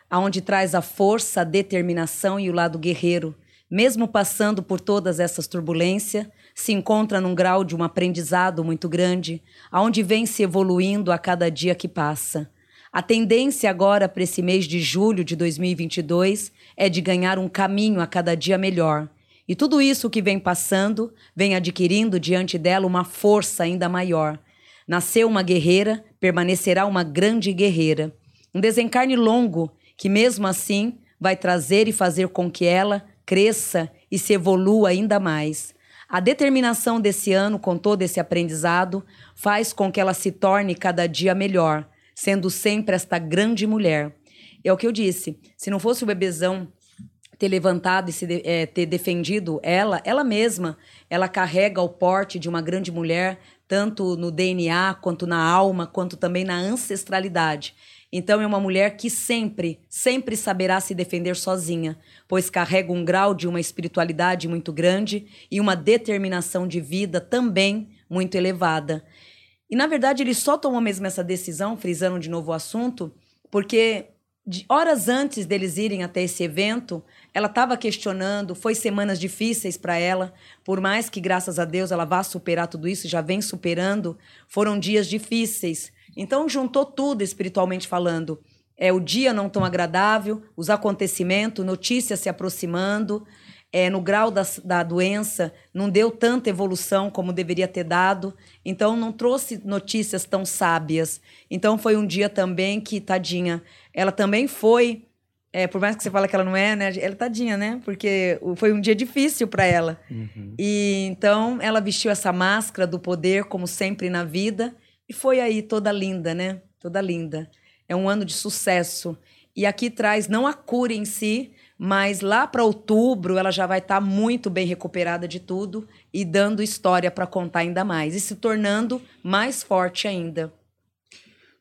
aonde traz a força, a determinação e o lado guerreiro. Mesmo passando por todas essas turbulências, se encontra num grau de um aprendizado muito grande, aonde vem se evoluindo a cada dia que passa. A tendência agora para esse mês de julho de 2022 é de ganhar um caminho a cada dia melhor. E tudo isso que vem passando vem adquirindo diante dela uma força ainda maior. Nasceu uma guerreira, permanecerá uma grande guerreira. Um desencarne longo que, mesmo assim, vai trazer e fazer com que ela cresça e se evolua ainda mais. A determinação desse ano, com todo esse aprendizado, faz com que ela se torne cada dia melhor, sendo sempre esta grande mulher. É o que eu disse: se não fosse o bebezão ter levantado e se eh, ter defendido ela, ela mesma, ela carrega o porte de uma grande mulher, tanto no DNA, quanto na alma, quanto também na ancestralidade. Então é uma mulher que sempre, sempre saberá se defender sozinha, pois carrega um grau de uma espiritualidade muito grande e uma determinação de vida também muito elevada. E na verdade ele só tomou mesmo essa decisão, frisando de novo o assunto, porque horas antes deles irem até esse evento, ela estava questionando, foi semanas difíceis para ela, por mais que graças a Deus ela vá superar tudo isso, já vem superando, foram dias difíceis. Então juntou tudo espiritualmente falando. É o dia não tão agradável, os acontecimentos, notícias se aproximando, é, no grau da, da doença, não deu tanta evolução como deveria ter dado, então não trouxe notícias tão sábias. Então foi um dia também que, tadinha, ela também foi, é, por mais que você fale que ela não é, né? Ela é tadinha, né? Porque foi um dia difícil para ela. Uhum. E então ela vestiu essa máscara do poder, como sempre na vida, e foi aí toda linda, né? Toda linda. É um ano de sucesso. E aqui traz não a cura em si, mas lá para outubro ela já vai estar tá muito bem recuperada de tudo e dando história para contar ainda mais e se tornando mais forte ainda.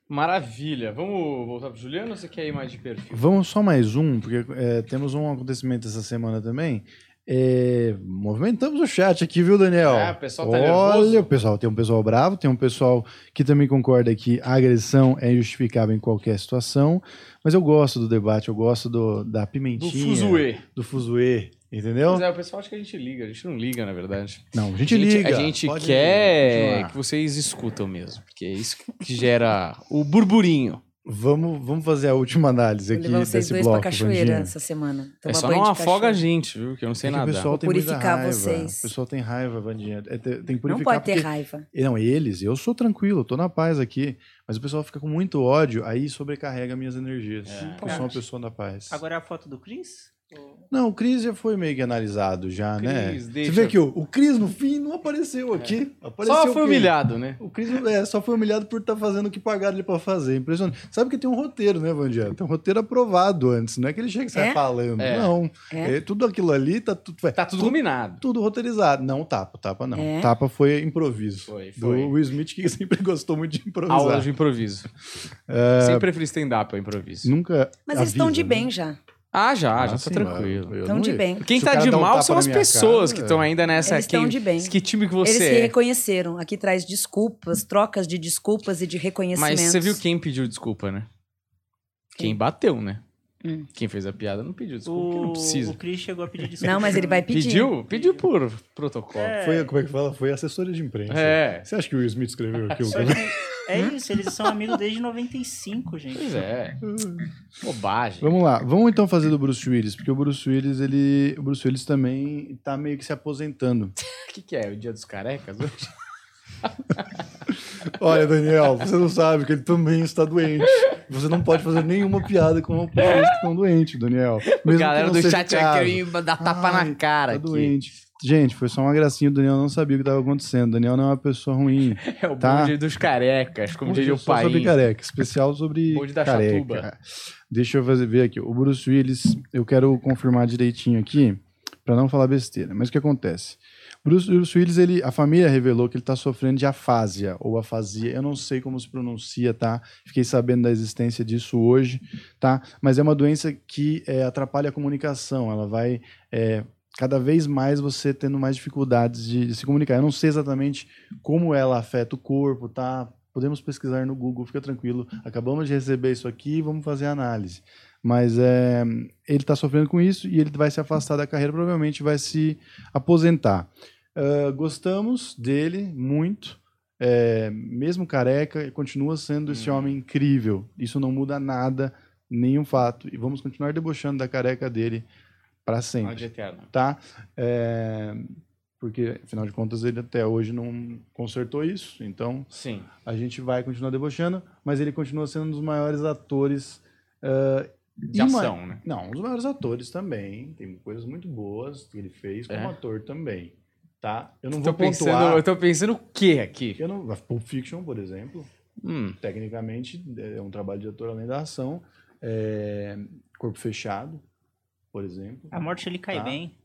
Maravilha. Vamos voltar para Juliano ou você quer ir mais de perfil? Vamos só mais um, porque é, temos um acontecimento essa semana também. É, movimentamos o chat aqui, viu, Daniel? É, o pessoal tá Olha, nervoso. o pessoal tem um pessoal bravo, tem um pessoal que também concorda que a agressão é injustificável em qualquer situação. Mas eu gosto do debate, eu gosto do, da pimentinha. Do fuzuê. Do fuzuê. Entendeu? Mas é, o pessoal acha que a gente liga. A gente não liga, na verdade. Não, a gente, a gente liga. A gente Pode quer que vocês escutam mesmo. Porque é isso que gera o burburinho. Vamos, vamos fazer a última análise aqui vocês desse dois bloco, pra cachoeira Vandinha. essa semana. É só não afoga a gente, viu? Que eu não sei é nada. O pessoal tem purificar raiva. vocês. O pessoal tem raiva, Vandinha. É, tem que purificar não pode ter porque... raiva. Não, eles, eu sou tranquilo, tô na paz aqui. Mas o pessoal fica com muito ódio, aí sobrecarrega minhas energias. É. Eu sou uma pessoa da paz. Agora é a foto do Chris? Não, o Cris já foi meio que analisado já, né? Cris, deixa- Você vê que o, o Cris, no fim, não apareceu aqui. Apareceu Só foi humilhado, né? O Cris é, só foi humilhado por estar fazendo o que pagaram ele pra fazer. Impressionante. Sabe que tem um roteiro, né, Vandiano? Tem um roteiro aprovado antes. Não é que ele chega e sai É? falando. É. Não. É? É, tudo aquilo ali tá tudo. Tá tudo combinado. tudo roteirizado. Não, tapa, tapa não. É? Tapa foi improviso. Foi, foi. Do Will Smith, que sempre gostou muito de improvisar. Aula de improviso. Sempre preferi stand-up ao improviso. Nunca. Mas eles estão avisa, de né? bem já. Ah, já, Ah, já sim, tá tranquilo. mas eu Tão não de bem. Quem Se tá de um mal tapa são as pessoas cara, que é. estão ainda nessa. Eles quem, estão de bem. Que time que Eles você se é? reconheceram. Aqui traz desculpas, trocas de desculpas e de reconhecimentos. Mas você viu quem pediu desculpa, né? Quem Quem? bateu, né? Hum. Quem fez a piada não pediu desculpa, porque não O, precisa. o Chris chegou a pedir desculpa. Não, mas ele vai pedir. Pediu? Pediu por protocolo. É. Foi, como é que fala? Foi assessoria de imprensa. É. Você acha que o Will Smith escreveu aquilo? É isso, eles são amigos desde 95, gente. Pois é. Bobagem. Vamos lá, vamos então fazer do Bruce Willis, porque o Bruce Willis, ele, o Bruce Willis também tá meio que se aposentando. O que, que é? O dia dos carecas hoje? Olha, Daniel, você não sabe que ele também está doente. Você não pode fazer nenhuma piada com pessoas que estão doentes, Daniel. Mesmo galera do chat me dar tapa Ai, na cara tá aqui. doente. Gente, foi só uma gracinha, o Daniel não sabia o que estava acontecendo. O Daniel não é uma pessoa ruim. É o Tá. bonde dos carecas, como diria o Só sobre pai. careca, especial sobre Bonde da careca. Chatuba. Deixa eu fazer, ver aqui. O Bruce Willis, eu quero confirmar direitinho aqui, para não falar besteira. Mas o que acontece? Bruce, Bruce Willis, ele, a família revelou que ele está sofrendo de afásia, ou afasia. Eu não sei como se pronuncia, tá? Fiquei sabendo da existência disso hoje, tá? Mas é uma doença que é, atrapalha a comunicação. Ela vai... é, cada vez mais você tendo mais dificuldades de, de se comunicar. Eu não sei exatamente como ela afeta o corpo, tá? Podemos pesquisar no Google, fica tranquilo. Acabamos de receber isso aqui, vamos fazer a análise. Mas é, ele está sofrendo com isso e ele vai se afastar da carreira, provavelmente vai se aposentar. Ah, gostamos dele muito, é, mesmo careca, continua sendo esse Hum. homem incrível. Isso não muda nada, nenhum fato. E vamos continuar debochando da careca dele para sempre eterno. tá? É, porque, afinal de contas, ele até hoje não consertou isso. Então, Sim. a gente vai continuar debochando, mas ele continua sendo um dos maiores atores. ah, De e uma- ação, né? Não, um dos maiores atores também. Tem coisas muito boas que ele fez como É? ator também. Tá? Eu não Eu vou pontuar. pensando, eu tô pensando o quê aqui? Eu não, Pulp Fiction, por exemplo, Hum, tecnicamente é um trabalho de ator além da ação. É, Corpo Fechado, por exemplo. A morte ele cai Tá. bem.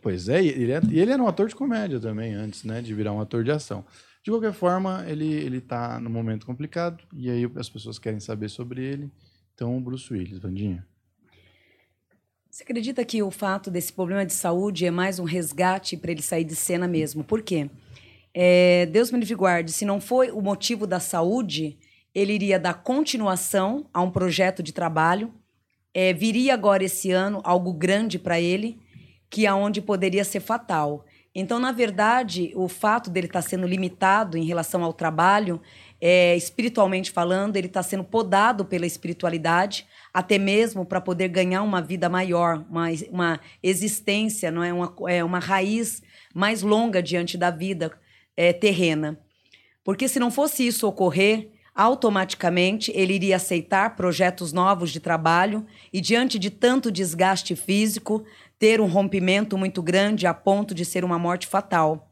Pois é, e ele, é, e ele era um ator de comédia também, antes, né, de virar um ator de ação. De qualquer forma, ele, ele tá num momento complicado, e aí as pessoas querem saber sobre ele. Então, Bruce Willis, Vandinha. Você acredita que o fato desse problema de saúde é mais um resgate para ele sair de cena mesmo? Por quê? É, Deus me livre guarde, se não foi o motivo da saúde, ele iria dar continuação a um projeto de trabalho é, viria agora esse ano algo grande para ele, que aonde poderia ser fatal. Então, na verdade, o fato dele estar tá sendo limitado em relação ao trabalho, é, espiritualmente falando, ele está sendo podado pela espiritualidade, até mesmo para poder ganhar uma vida maior, uma, uma existência, não é uma, é uma raiz mais longa diante da vida é, terrena. Porque se não fosse isso ocorrer, automaticamente ele iria aceitar projetos novos de trabalho e, diante de tanto desgaste físico, ter um rompimento muito grande a ponto de ser uma morte fatal.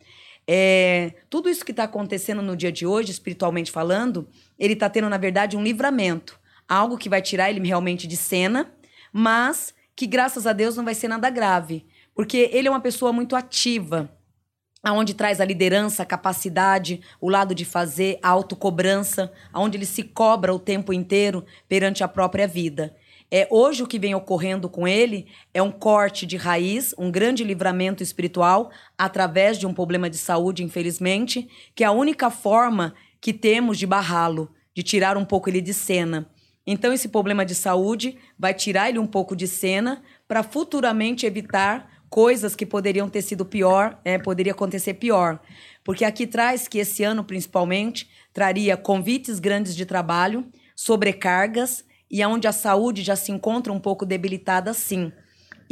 É, tudo isso que está acontecendo no dia de hoje, espiritualmente falando, ele está tendo, na verdade, um livramento. Algo que vai tirar ele realmente de cena, mas que, graças a Deus, não vai ser nada grave. Porque ele é uma pessoa muito ativa aonde traz a liderança, a capacidade, o lado de fazer, a autocobrança, aonde ele se cobra o tempo inteiro perante a própria vida. É, hoje o que vem ocorrendo com ele é um corte de raiz, um grande livramento espiritual através de um problema de saúde, infelizmente, que é a única forma que temos de barrá-lo, de tirar um pouco ele de cena. Então esse problema de saúde vai tirar ele um pouco de cena para futuramente evitar coisas que poderiam ter sido pior, é, poderia acontecer pior. Porque aqui traz que esse ano, principalmente, traria convites grandes de trabalho, sobrecargas, e onde a saúde já se encontra um pouco debilitada, sim.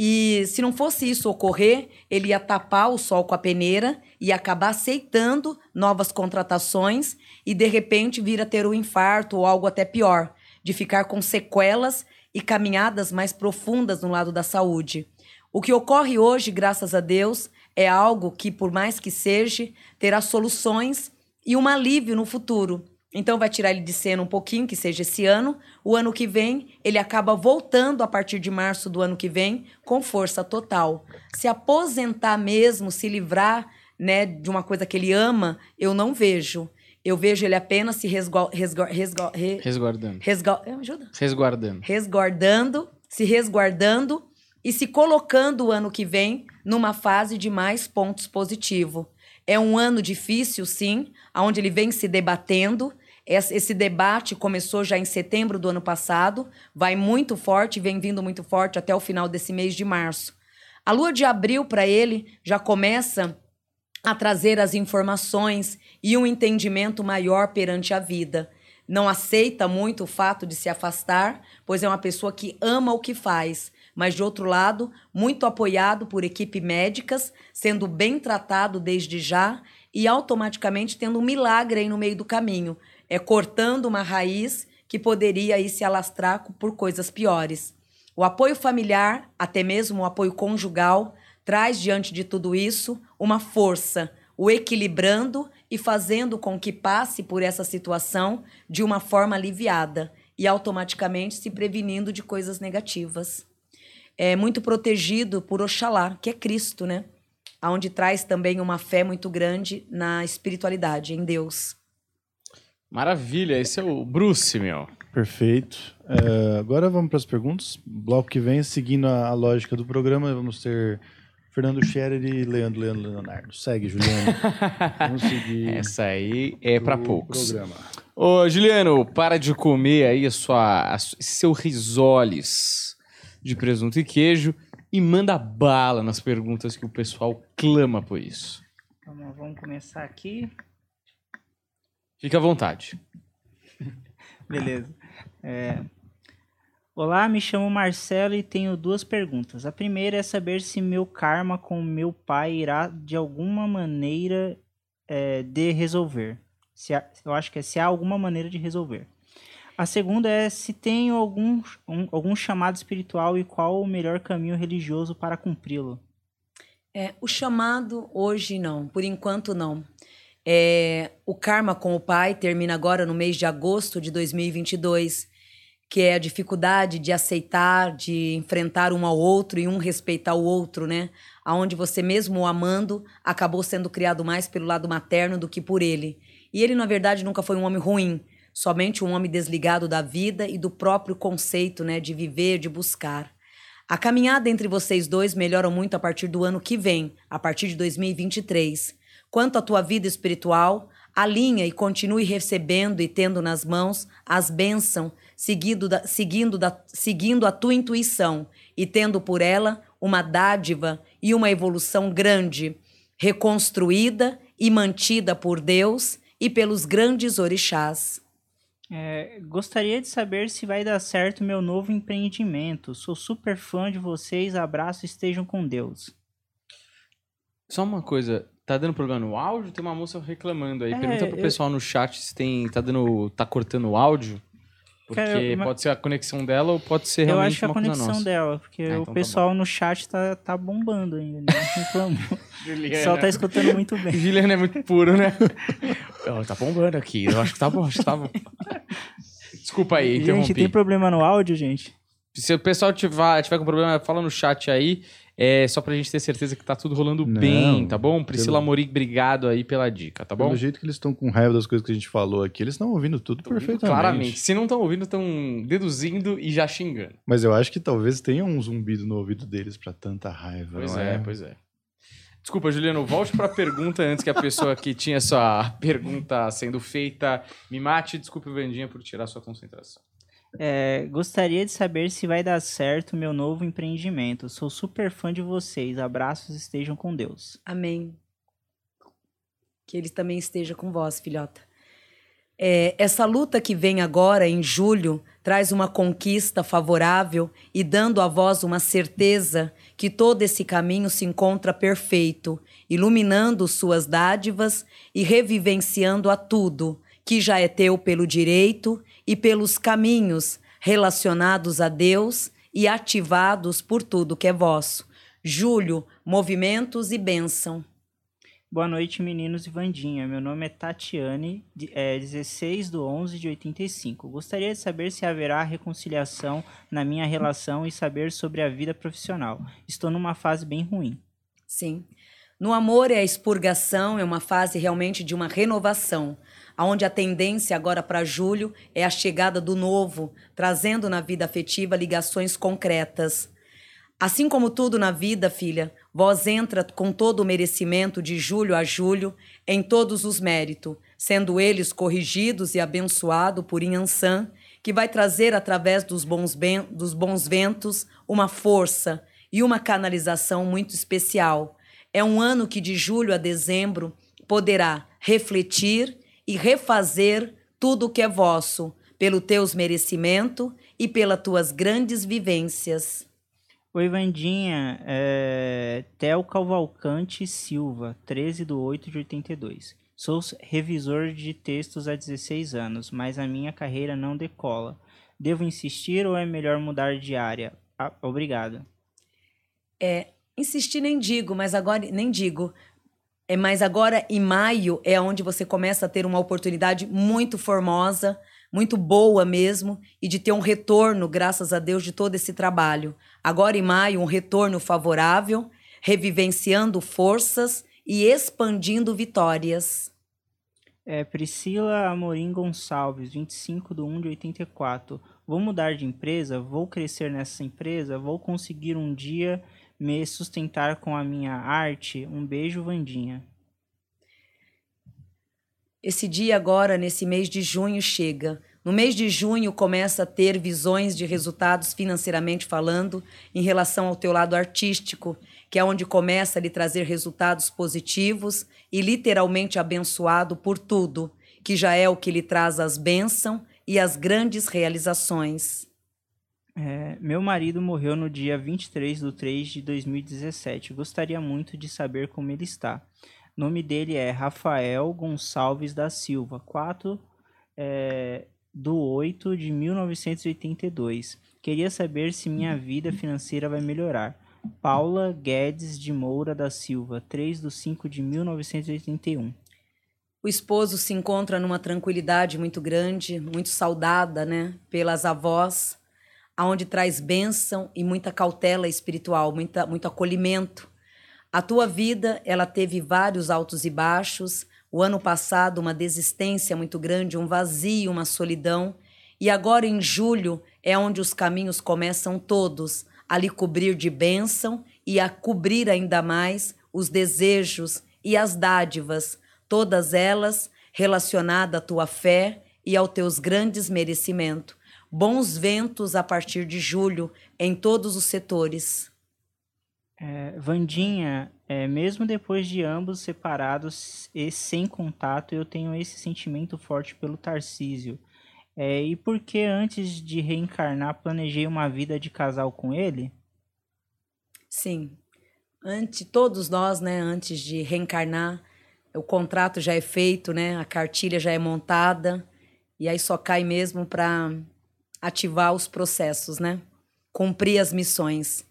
E se não fosse isso ocorrer, ele ia tapar o sol com a peneira e acabar aceitando novas contratações e de repente vir a ter um infarto ou algo até pior, de ficar com sequelas e caminhadas mais profundas no lado da saúde. O que ocorre hoje, graças a Deus, é algo que, por mais que seja, terá soluções e um alívio no futuro. Então vai tirar ele de cena um pouquinho, que seja esse ano. O ano que vem, ele acaba voltando a partir de março do ano que vem com força total. Se aposentar mesmo, se livrar, né, de uma coisa que ele ama, eu não vejo. Eu vejo ele apenas se resgo, resgo, resgo, re, resguardando. Resgo, ajuda? Resguardando. Resguardando, se resguardando e se colocando o ano que vem numa fase de mais pontos positivos. É um ano difícil, sim, onde ele vem se debatendo. Esse debate começou já em setembro do ano passado, vai muito forte, vem vindo muito forte até o final desse mês de março. A lua de abril, para ele, já começa a trazer as informações e um entendimento maior perante a vida. Não aceita muito o fato de se afastar, pois é uma pessoa que ama o que faz, mas de outro lado, muito apoiado por equipe médicas, sendo bem tratado desde já e automaticamente tendo um milagre aí no meio do caminho, é cortando uma raiz que poderia aí se alastrar por coisas piores. O apoio familiar, até mesmo o apoio conjugal, traz diante de tudo isso uma força, o equilibrando e fazendo com que passe por essa situação de uma forma aliviada e automaticamente se prevenindo de coisas negativas é muito protegido por Oxalá, que é Cristo, né? Onde traz também uma fé muito grande na espiritualidade, em Deus. Maravilha, esse é o Bruce, meu. Perfeito. É, agora vamos para as perguntas. Bloco que vem, seguindo a, a, lógica do programa, vamos ter Fernando Scherer e Leandro Leandro Leonardo. Segue, Juliano. vamos seguir. Essa aí é para poucos. Programa. Ô, Juliano, para de comer aí a sua, a, seu risoles de presunto e queijo e manda bala nas perguntas que o pessoal clama por isso. Vamos, vamos começar aqui. Fique à vontade. Beleza. É... Olá, me chamo Marcelo e tenho duas perguntas. A primeira é saber se meu karma com meu pai irá de alguma maneira é, de resolver. Se há, eu acho que é se há alguma maneira de resolver. A segunda é se tem algum, um, algum chamado espiritual e qual o melhor caminho religioso para cumpri-lo. É, o chamado hoje não, por enquanto não. É, o karma com o pai termina agora no mês de agosto de 2022, que é a dificuldade de aceitar, de enfrentar um ao outro e um respeitar o outro, né? Aonde você mesmo o amando acabou sendo criado mais pelo lado materno do que por ele. E ele na verdade nunca foi um homem ruim somente um homem desligado da vida e do próprio conceito né, de viver, de buscar. A caminhada entre vocês dois melhora muito a partir do ano que vem, a partir de 2023. Quanto à tua vida espiritual, Alinha e continue recebendo e tendo nas mãos as bênçãos, seguindo, da, seguindo, da, seguindo a tua intuição e tendo por ela uma dádiva e uma evolução grande, reconstruída e mantida por Deus e pelos grandes orixás. É, gostaria de saber se vai dar certo meu novo empreendimento. Sou super fã de vocês. Abraço, estejam com Deus. Só uma coisa, tá dando problema no áudio? Tem uma moça reclamando aí. É, Pergunta pro eu- pessoal no chat se tem, tá dando, tá cortando o áudio. Porque Cara, eu- pode ser a conexão dela ou pode ser Eu realmente acho que a conexão dela, porque Ah, então o tá pessoal no chat tá, tá bombando ainda. Né? Reclamou. O pessoal tá escutando muito bem. Juliana é muito puro, né? Ó, tá bombando aqui. Eu acho que tá bom, acho que tá bom. Desculpa aí, interrompi. Gente, tem problema no áudio, gente? Se o pessoal tiver, tiver com problema, fala no chat aí. É só pra gente ter certeza que tá tudo rolando Não, bem, tá bom? Priscila pelo- obrigado aí pela dica, tá bom? Pelo jeito que eles estão com raiva das coisas que a gente falou aqui, eles estão ouvindo tudo perfeitamente. Claramente. Se não estão ouvindo, estão deduzindo e já xingando. Mas eu acho que talvez tenha um zumbido no ouvido deles pra tanta raiva, Pois não é, é? pois é. Desculpa, Juliano, volte pra pergunta antes que a pessoa que tinha sua pergunta sendo feita me mate. Desculpe, Vandinha, por tirar sua concentração. É, gostaria de saber se vai dar certo meu novo empreendimento. Sou super fã de vocês. Abraços, estejam com Deus. Amém. Que ele também esteja com vós, filhota. É, essa luta que vem agora, em julho, traz uma conquista favorável e dando a vós uma certeza que todo esse caminho se encontra perfeito, iluminando suas dádivas e revivenciando a tudo que já é teu pelo direito e pelos caminhos relacionados a Deus e ativados por tudo que é vosso. Julho, movimentos e bênção. Boa noite, meninos e Vandinha. Meu nome é Tatiane, de- é 16 de 11 de 85. Gostaria de saber se haverá reconciliação na minha relação e saber sobre a vida profissional. Estou numa fase bem ruim. Sim. No amor é a expurgação, é uma fase realmente de uma renovação, onde a tendência agora para julho é a chegada do novo, trazendo na vida afetiva ligações concretas. Assim como tudo na vida, filha, vós entra com todo o merecimento de julho a julho em todos os méritos, sendo eles corrigidos e abençoados por Inhansã, que vai trazer através dos bons, ben- dos bons ventos uma força e uma canalização muito especial. É um ano que de julho a dezembro poderá refletir e refazer tudo o que é vosso, pelo teus merecimento e pelas tuas grandes vivências. Oi, Vandinha. É... Theo Cavalcante Silva, 13 de 8 de 82. Sou revisor de textos há 16 anos, mas a minha carreira não decola. Devo insistir ou é melhor mudar de área? Ah, obrigado. Insistir nem digo, mas agora nem digo. É, mas agora em maio é onde você começa a ter uma oportunidade muito formosa, muito boa mesmo, e de ter um retorno, graças a Deus, de todo esse trabalho. Agora em maio, um retorno favorável, revivenciando forças e expandindo vitórias. É, Priscila Amorim Gonçalves, 25 de 1 de 84. Vou mudar de empresa? Vou crescer nessa empresa? Vou conseguir um dia me sustentar com a minha arte? Um beijo, Vandinha. Esse dia agora, nesse mês de junho, chega. No mês de junho começa a ter visões de resultados financeiramente falando em relação ao teu lado artístico, que é onde começa a lhe trazer resultados positivos e literalmente abençoado por tudo, que já é o que lhe traz as bênçãos e as grandes realizações. É, meu marido morreu no dia 23 de 3 de 2017. Gostaria muito de saber como ele está. Nome dele é Rafael Gonçalves da Silva, 4 é, do 8 de 1982. Queria saber se minha vida financeira vai melhorar. Paula Guedes de Moura da Silva, 3 do 5 de 1981. O esposo se encontra numa tranquilidade muito grande, muito saudada, né, pelas avós, aonde traz bênção e muita cautela espiritual, muita, muito acolhimento. A tua vida, ela teve vários altos e baixos. O ano passado, uma desistência muito grande, um vazio, uma solidão. E agora, em julho, é onde os caminhos começam todos a lhe cobrir de bênção e a cobrir ainda mais os desejos e as dádivas, todas elas relacionada à tua fé e aos teus grandes merecimentos. Bons ventos a partir de julho em todos os setores. É, Vandinha, é, mesmo depois de ambos separados e sem contato, eu tenho esse sentimento forte pelo Tarcísio. É, e por que antes de reencarnar planejei uma vida de casal com ele? Sim. Antes, todos nós, né, antes de reencarnar, o contrato já é feito, né? A cartilha já é montada e aí só cai mesmo para ativar os processos, né? Cumprir as missões.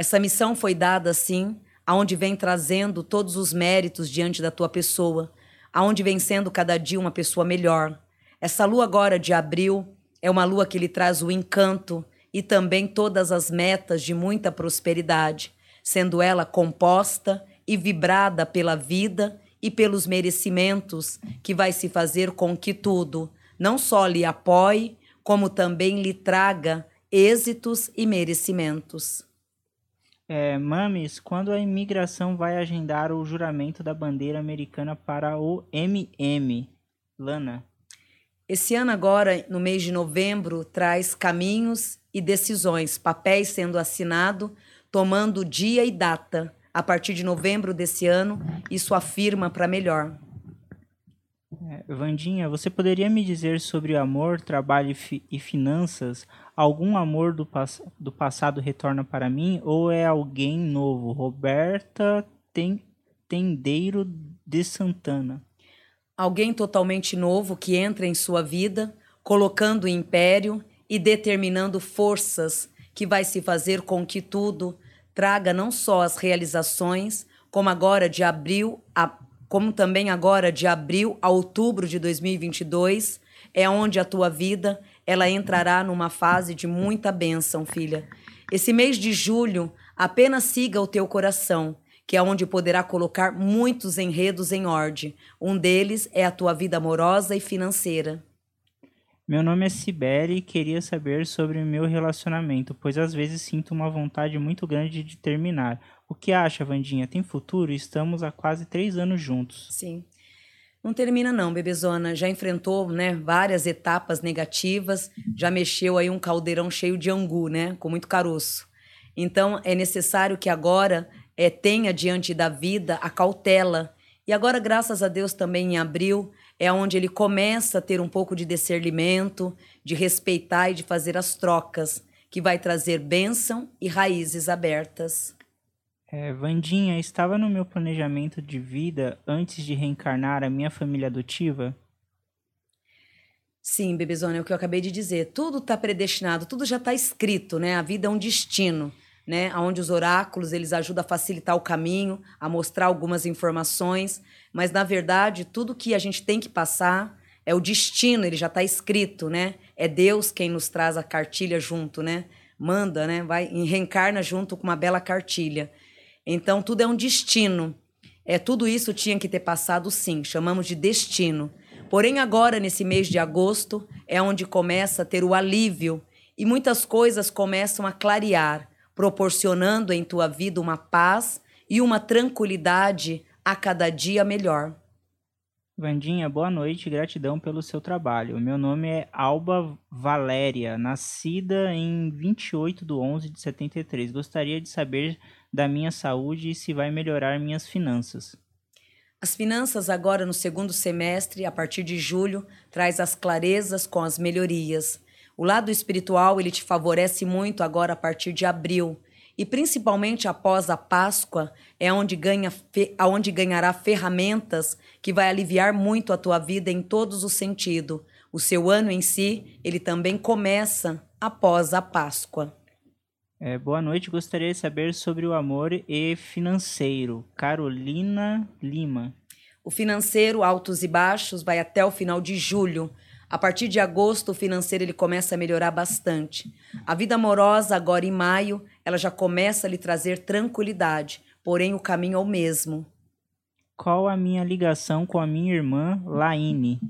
Essa missão foi dada assim, aonde vem trazendo todos os méritos diante da tua pessoa, aonde vem sendo cada dia uma pessoa melhor. Essa lua agora de abril é uma lua que lhe traz o encanto e também todas as metas de muita prosperidade, sendo ela composta e vibrada pela vida e pelos merecimentos, que vai se fazer com que tudo não só lhe apoie, como também lhe traga êxitos e merecimentos. É, Mames, quando a imigração vai agendar o juramento da bandeira americana para o MM? Lana. Esse ano agora, no mês de novembro, traz caminhos e decisões, papéis sendo assinado, tomando dia e data. A partir de novembro desse ano, isso afirma para melhor. É, Vandinha, você poderia me dizer sobre amor, trabalho e, fi finanças? Algum amor do, do passado retorna para mim ou é alguém novo? Roberta Ten Tendeiro de Santana. Alguém totalmente novo que entra em sua vida, colocando império e determinando forças que vai se fazer com que tudo traga não só as realizações, como agora de abril a como também agora de abril a outubro de 2022, é onde a tua vida ela entrará numa fase de muita bênção, filha. Esse mês de julho, apenas siga o teu coração, que é onde poderá colocar muitos enredos em ordem. Um deles é a tua vida amorosa e financeira. Meu nome é Sibeli e queria saber sobre meu relacionamento, pois às vezes sinto uma vontade muito grande de terminar. O que acha, Vandinha? Tem futuro? Estamos há quase três anos juntos. Sim. Não termina não, bebezona. Já enfrentou, né, várias etapas negativas, já mexeu aí um caldeirão cheio de angu, né, com muito caroço. Então é necessário que agora é, tenha diante da vida a cautela. E agora, graças a Deus, também em abril é onde ele começa a ter um pouco de discernimento, de respeitar e de fazer as trocas, que vai trazer bênção e raízes abertas. É, Vandinha, estava no meu planejamento de vida antes de reencarnar a minha família adotiva? Sim, bebezona, é o que eu acabei de dizer. Tudo está predestinado, tudo já está escrito, né? A vida é um destino, né? Onde os oráculos eles ajudam a facilitar o caminho, a mostrar algumas informações, mas na verdade tudo que a gente tem que passar é o destino, ele já está escrito, né? É Deus quem nos traz a cartilha junto, né? Manda, né? Vai reencarna junto com uma bela cartilha. Então tudo é um destino. É tudo isso tinha que ter passado sim, chamamos de destino. Porém agora nesse mês de agosto é onde começa a ter o alívio e muitas coisas começam a clarear, proporcionando em tua vida uma paz e uma tranquilidade a cada dia melhor. Vandinha, boa noite e gratidão pelo seu trabalho. Meu nome é Alba Valéria, nascida em 28 de 11 de 73. Gostaria de saber da minha saúde e se vai melhorar minhas finanças. As finanças agora no segundo semestre, a partir de julho, traz as clarezas com as melhorias. O lado espiritual ele te favorece muito agora a partir de abril e principalmente após a Páscoa é onde ganha aonde ganhará ferramentas que vai aliviar muito a tua vida em todos os sentidos. O seu ano em si, ele também começa após a Páscoa. É, boa noite, gostaria de saber sobre o amor e financeiro. Carolina Lima. O financeiro, altos e baixos, vai até o final de julho. A partir de agosto, o financeiro ele começa a melhorar bastante. A vida amorosa, agora em maio, ela já começa a lhe trazer tranquilidade, porém o caminho é o mesmo. Qual a minha ligação com a minha irmã Laine?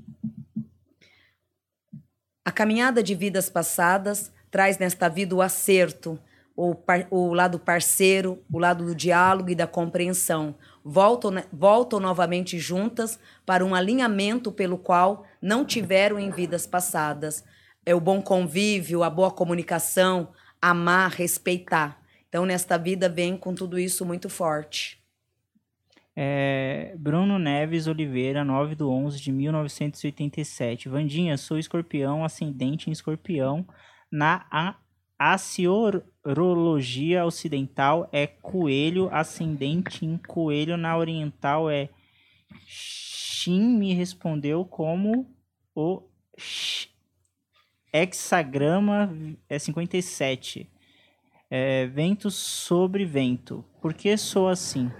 A caminhada de vidas passadas traz nesta vida o acerto, o, par, o lado parceiro, o lado do diálogo e da compreensão. voltam, ne- voltam novamente juntas para um alinhamento pelo qual não tiveram em vidas passadas. É o bom convívio, a boa comunicação, amar, respeitar. Então, nesta vida, vem com tudo isso muito forte. É, Bruno Neves Oliveira, 9 de 11 de 1987. Vandinha, sou escorpião, ascendente em escorpião. Na a- aciorologia ocidental é coelho, ascendente em coelho. Na oriental é Shin me respondeu como o Sh- hexagrama é 57. É, vento sobre vento. Por que sou assim?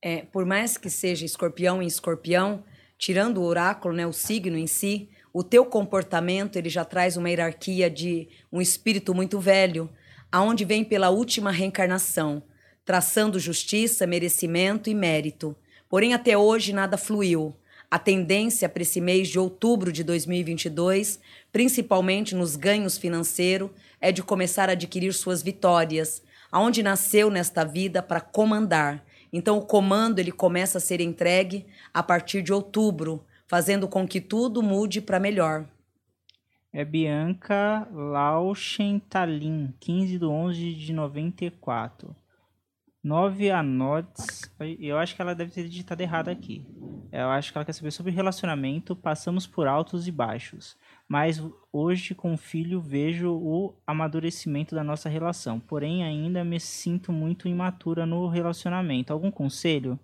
É, por mais que seja escorpião em escorpião, tirando o oráculo, né, o signo em si, o teu comportamento ele já traz uma hierarquia de um espírito muito velho, aonde vem pela última reencarnação, traçando justiça, merecimento e mérito. Porém, até hoje nada fluiu. A tendência para esse mês de outubro de 2022, principalmente nos ganhos financeiros, é de começar a adquirir suas vitórias, aonde nasceu nesta vida para comandar. Então o comando ele começa a ser entregue a partir de outubro, fazendo com que tudo mude para melhor. É Bianca Lauchentalin, 15 de 11 de 94. Nove anotes. Eu acho que ela deve ter digitado errado aqui. Eu acho que ela quer saber sobre relacionamento. Passamos por altos e baixos. Mas hoje, com o filho, vejo o amadurecimento da nossa relação. Porém, ainda me sinto muito imatura no relacionamento. Algum conselho?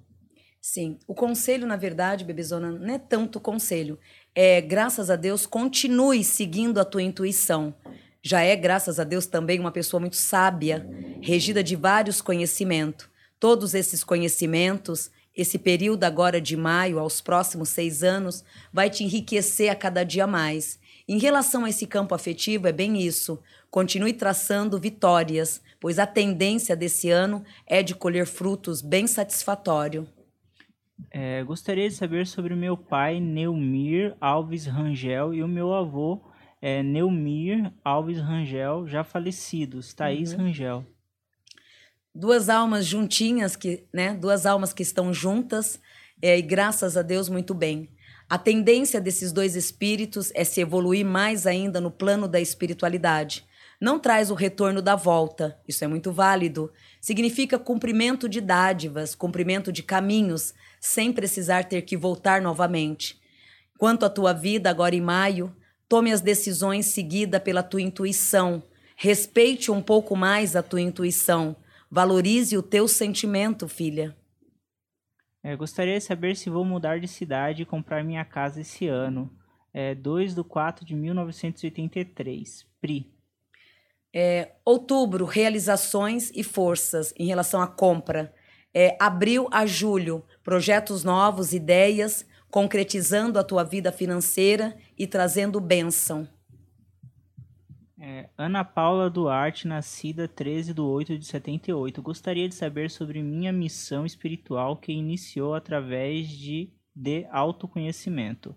Sim, o conselho, na verdade, bebezona, não é tanto conselho. É, graças a Deus, continue seguindo a tua intuição. Já é, graças a Deus, também uma pessoa muito sábia, regida de vários conhecimentos. Todos esses conhecimentos, esse período agora de maio aos próximos seis anos, vai te enriquecer a cada dia mais. Em relação a esse campo afetivo, é bem isso. Continue traçando vitórias, pois a tendência desse ano é de colher frutos bem satisfatórios. É, gostaria de saber sobre meu pai, Neumir Alves Rangel, e o meu avô, é, Neumir Alves Rangel, já falecidos, Thaís Rangel. duas almas juntinhas que, né, duas almas que estão juntas é, e graças a Deus muito bem. A tendência desses dois espíritos é se evoluir mais ainda no plano da espiritualidade. Não traz o retorno da volta, isso é muito válido. Significa cumprimento de dádivas, cumprimento de caminhos, sem precisar ter que voltar novamente. Quanto à tua vida, agora em maio, tome as decisões seguida pela tua intuição. Respeite um pouco mais a tua intuição. Valorize o teu sentimento, filha. É, gostaria de saber se vou mudar de cidade e comprar minha casa esse ano. É 2 de 4 de 1983. Pri. É, outubro, realizações e forças em relação à compra. É, abril a julho, projetos novos, ideias, concretizando a tua vida financeira e trazendo bênção. É, Ana Paula Duarte, nascida 13 de 8 de 78. Gostaria de saber sobre minha missão espiritual que iniciou através de, de autoconhecimento.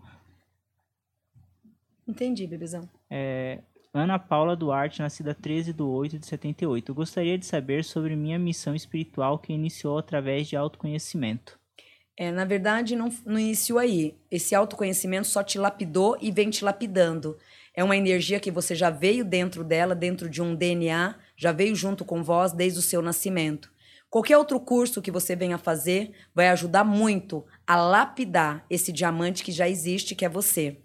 Entendi, bebezão. É, Ana Paula Duarte, nascida 13 de 8 de 78. Gostaria de saber sobre minha missão espiritual que iniciou através de autoconhecimento. É, na verdade, não, não iniciou aí. Esse autoconhecimento só te lapidou e vem te lapidando. É uma energia que você já veio dentro dela, dentro de um DNA, já veio junto com vós desde o seu nascimento. Qualquer outro curso que você venha fazer vai ajudar muito a lapidar esse diamante que já existe, que é você.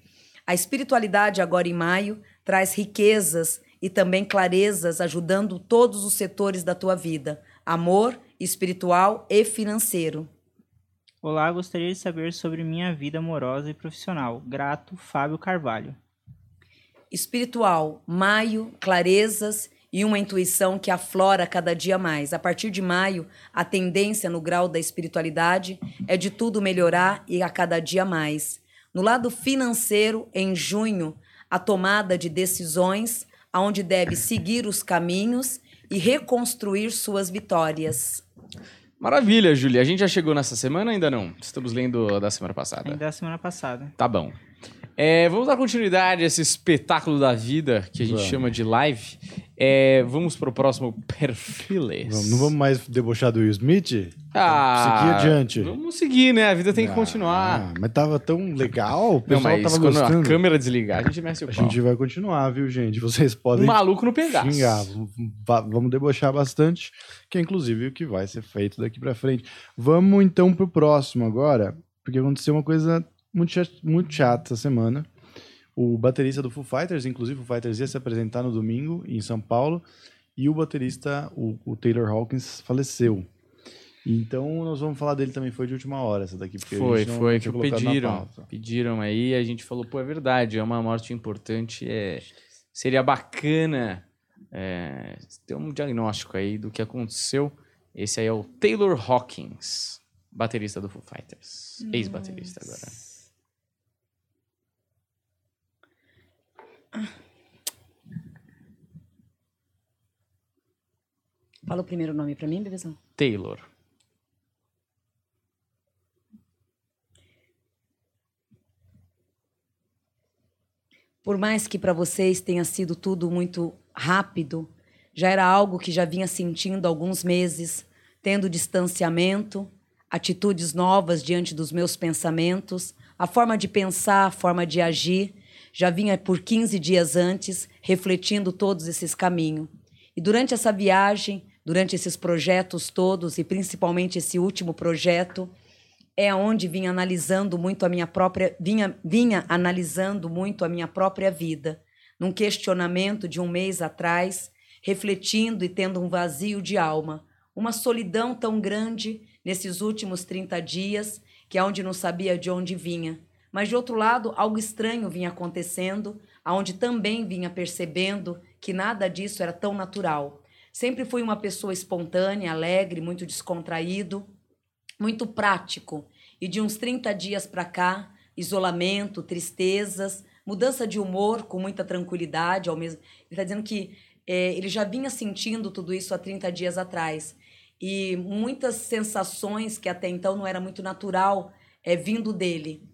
A espiritualidade, agora em maio, traz riquezas e também clarezas, ajudando todos os setores da tua vida: amor, espiritual e financeiro. Olá, gostaria de saber sobre minha vida amorosa e profissional. Grato, Fábio Carvalho. Espiritual, maio, clarezas e uma intuição que aflora cada dia mais. A partir de maio, a tendência no grau da espiritualidade é de tudo melhorar e a cada dia mais. No lado financeiro, em junho, a tomada de decisões, aonde deve seguir os caminhos e reconstruir suas vitórias. Maravilha, Júlia. A gente já chegou nessa semana ou ainda não? Estamos lendo da semana passada. Ainda da semana passada. Tá bom. É, vamos dar continuidade a esse espetáculo da vida que a gente Vamos. chama de live. É, vamos pro próximo Perfiles. Vamos- não vamos mais debochar do Will Smith? Ah, seguir adiante. Vamos seguir, né? A vida tem que Ah, continuar. mas tava tão legal, o Não, pessoal mas tava quando gostando. a câmera desligar, a gente mexe o A pau. gente vai continuar, viu, gente? Vocês Um podem maluco no pedaço. xingar. Vamos- va- Vamos debochar bastante, que é inclusive o que vai ser feito daqui pra frente. Vamos então pro próximo agora, porque aconteceu uma coisa muito chata, muito chata semana. O baterista do Foo Fighters, inclusive o Foo Fighters ia se apresentar no domingo em São Paulo, e o baterista, o, o Taylor Hawkins, faleceu. Então nós vamos falar dele também, foi de última hora essa daqui. Porque a Foi, gente não foi, que tinha colocado na pediram. Pediram aí, a gente falou, pô, é verdade, é uma morte importante, é, seria bacana é, ter um diagnóstico aí do que aconteceu. Esse aí é o Taylor Hawkins, baterista do Foo Fighters, ex-baterista agora. Fala o primeiro nome pra mim, bebezão. Taylor. Por mais que para vocês tenha sido tudo muito rápido, já era algo que já vinha sentindo há alguns meses, tendo distanciamento, atitudes novas diante dos meus pensamentos, a forma de pensar, a forma de agir, já vinha por 15 dias antes refletindo todos esses caminhos. E durante essa viagem, durante esses projetos todos e principalmente esse último projeto, é onde vinha analisando muito a minha própria vinha vinha analisando muito a minha própria vida, num questionamento de um mês atrás, refletindo e tendo um vazio de alma, uma solidão tão grande nesses últimos 30 dias, que é onde não sabia de onde vinha. Mas de outro lado, algo estranho vinha acontecendo, aonde também vinha percebendo que nada disso era tão natural. Sempre fui uma pessoa espontânea, alegre, muito descontraído, muito prático. E de uns 30 dias para cá, isolamento, tristezas, mudança de humor com muita tranquilidade ao mesmo. Ele está dizendo que eh, ele já vinha sentindo tudo isso há 30 dias atrás. E muitas sensações que até então não era muito natural é vindo dele.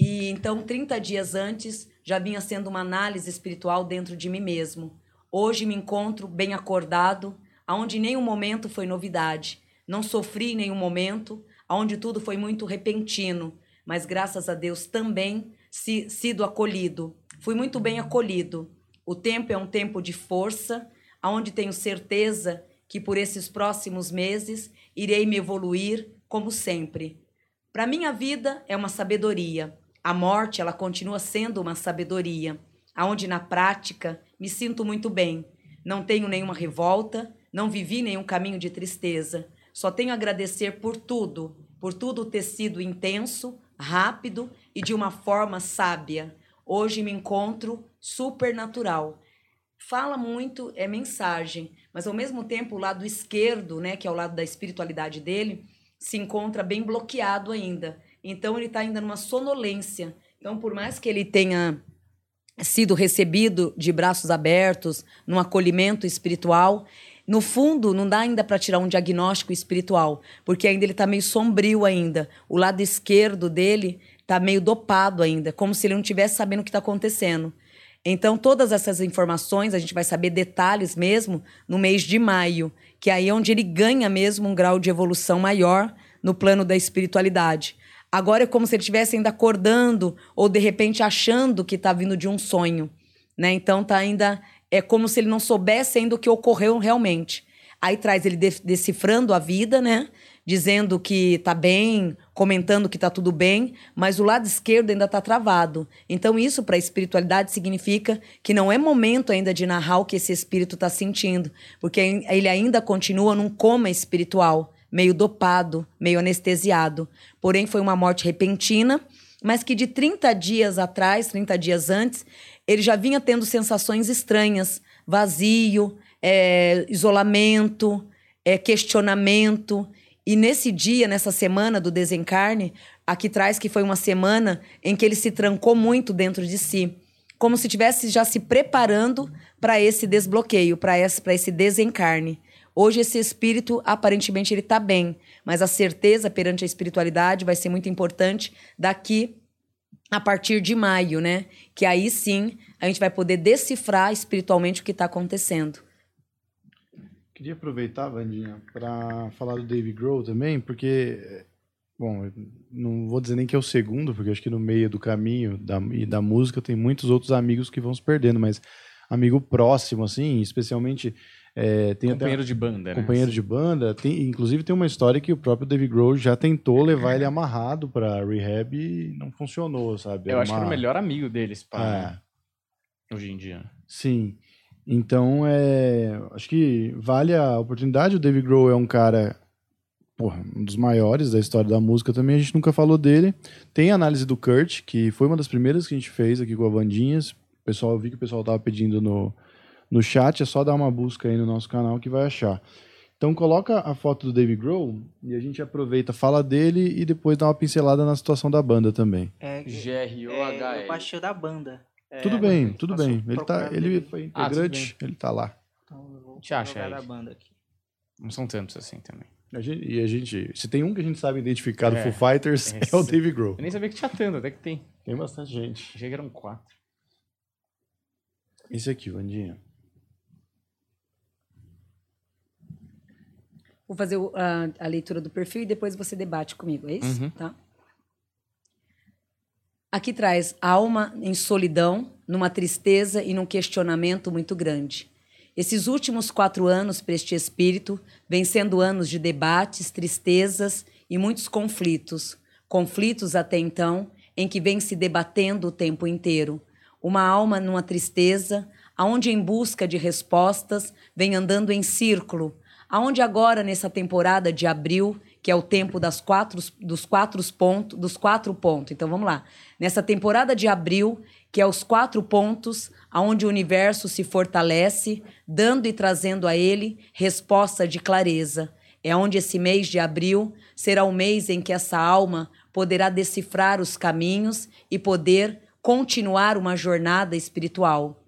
E então, 30 dias antes, já vinha sendo uma análise espiritual dentro de mim mesmo. Hoje me encontro bem acordado, aonde nenhum momento foi novidade. Não sofri nenhum momento, aonde tudo foi muito repentino, mas graças a Deus também se, sido acolhido. Fui muito bem acolhido. O tempo é um tempo de força, aonde tenho certeza que por esses próximos meses irei me evoluir como sempre. Para minha vida é uma sabedoria. A morte, ela continua sendo uma sabedoria, aonde na prática me sinto muito bem. Não tenho nenhuma revolta, não vivi nenhum caminho de tristeza. Só tenho a agradecer por tudo, por tudo ter sido intenso, rápido e de uma forma sábia. Hoje me encontro supernatural. Fala muito, é mensagem, mas ao mesmo tempo o lado esquerdo, né, que é o lado da espiritualidade dele, se encontra bem bloqueado ainda. Então ele está ainda numa sonolência. Então, por mais que ele tenha sido recebido de braços abertos, num acolhimento espiritual, no fundo não dá ainda para tirar um diagnóstico espiritual, porque ainda ele está meio sombrio ainda. O lado esquerdo dele está meio dopado ainda, como se ele não estivesse sabendo o que está acontecendo. Então, todas essas informações a gente vai saber detalhes mesmo no mês de maio, que é aí onde ele ganha mesmo um grau de evolução maior no plano da espiritualidade. Agora é como se ele estivesse ainda acordando ou de repente achando que está vindo de um sonho, né? Então tá ainda é como se ele não soubesse ainda o que ocorreu realmente. Aí traz ele de- decifrando a vida, né? Dizendo que tá bem, comentando que tá tudo bem, mas o lado esquerdo ainda tá travado. Então isso para a espiritualidade significa que não é momento ainda de narrar o que esse espírito tá sentindo, porque ele ainda continua num coma espiritual meio dopado, meio anestesiado. Porém, foi uma morte repentina, mas que de 30 dias atrás, 30 dias antes, ele já vinha tendo sensações estranhas, vazio, é, isolamento, é, questionamento. E nesse dia, nessa semana do desencarne, aqui traz que foi uma semana em que ele se trancou muito dentro de si, como se estivesse já se preparando para esse desbloqueio, para esse, esse desencarne. Hoje esse espírito, aparentemente, ele está bem, mas a certeza perante a espiritualidade vai ser muito importante daqui a partir de maio, né? Que aí sim a gente vai poder decifrar espiritualmente o que está acontecendo. Queria aproveitar, Vandinha, para falar do Dave Grohl também, porque, bom, não vou dizer nem que é o segundo, porque acho que no meio do caminho da, e da música tem muitos outros amigos que vão se perdendo, mas amigo próximo, assim, especialmente. É, companheiro até, de banda, né? Companheiro de banda. Tem, inclusive tem uma história que o próprio Dave Grohl já tentou levar ele amarrado para rehab e não funcionou, sabe? Eu acho que era o uma- melhor amigo deles, pá, É. né? hoje em dia. Sim. Então, é, acho que vale a oportunidade. O Dave Grohl é um cara, porra, um dos maiores da história da música também. A gente nunca falou dele. Tem a análise do Kurt, que foi uma das primeiras que a gente fez aqui com a Vandinhas. O pessoal, eu vi que o pessoal tava pedindo no, no chat. É só dar uma busca aí no nosso canal que vai achar. Então, coloca a foto do Dave Grohl e a gente aproveita, fala dele e depois dá uma pincelada na situação da banda também. É, é, G-R-O-H-L. eu baixei o da banda. É, tudo bem, tudo bem. Ele, tá, ele foi Ah, integrante, ele tá lá. Então eu vou Te acha da banda aqui. Não são tantos assim também. A gente- e a gente, se tem um que a gente sabe identificar do É, Foo Fighters, é, o Dave Grohl. Eu nem sabia que tinha tanto, até que tem. Tem bastante gente. Achei que eram quatro. Esse aqui, Vandinha. Vou fazer o- a, a leitura do perfil e depois você debate comigo, é isso? Uhum. Tá? Aqui traz alma em solidão, numa tristeza e num questionamento muito grande. Esses últimos quatro anos para este espírito vêm sendo anos de debates, tristezas e muitos conflitos. Conflitos até então em que vem se debatendo o tempo inteiro. Uma alma numa tristeza, aonde em busca de respostas vem andando em círculo, aonde agora nessa temporada de abril, que é o tempo das quatro, dos quatro pontos, dos quatro pontos. Então vamos lá. Nessa temporada de abril, que é os quatro pontos, aonde o universo se fortalece, dando e trazendo a ele resposta de clareza. É onde esse mês de abril será o mês em que essa alma poderá decifrar os caminhos e poder continuar uma jornada espiritual.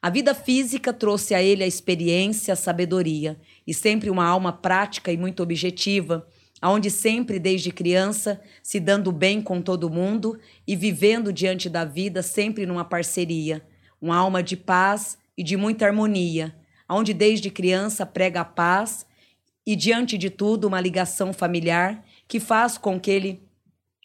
A vida física trouxe a ele a experiência, a sabedoria e sempre uma alma prática e muito objetiva, aonde sempre desde criança se dando bem com todo mundo e vivendo diante da vida sempre numa parceria, uma alma de paz e de muita harmonia, aonde desde criança prega a paz e diante de tudo uma ligação familiar que faz com que ele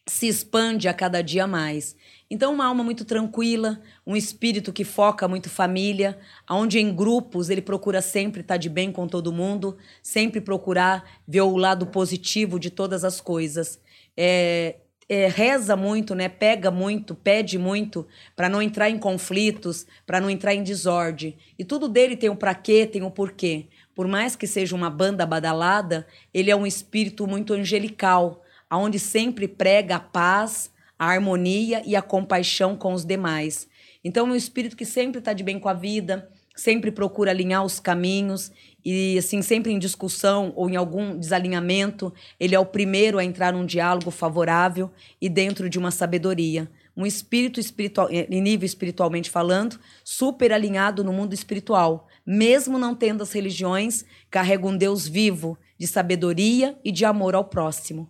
se expande a cada dia mais. Então, uma alma muito tranquila, um espírito que foca muito família, onde em grupos ele procura sempre estar de bem com todo mundo, sempre procurar ver o lado positivo de todas as coisas. É, é, reza muito, né? Pega muito, pede muito para não entrar em conflitos, para não entrar em desordem. E tudo dele tem um para quê, tem um porquê. Por mais que seja uma banda badalada, ele é um espírito muito angelical, aonde sempre prega a paz, a harmonia e a compaixão com os demais. Então, é um espírito que sempre está de bem com a vida, sempre procura alinhar os caminhos e, assim, sempre em discussão ou em algum desalinhamento, ele é o primeiro a entrar num diálogo favorável e dentro de uma sabedoria. Um espírito espiritual, em nível espiritualmente falando, super alinhado no mundo espiritual. Mesmo não tendo as religiões, carrega um Deus vivo, de sabedoria e de amor ao próximo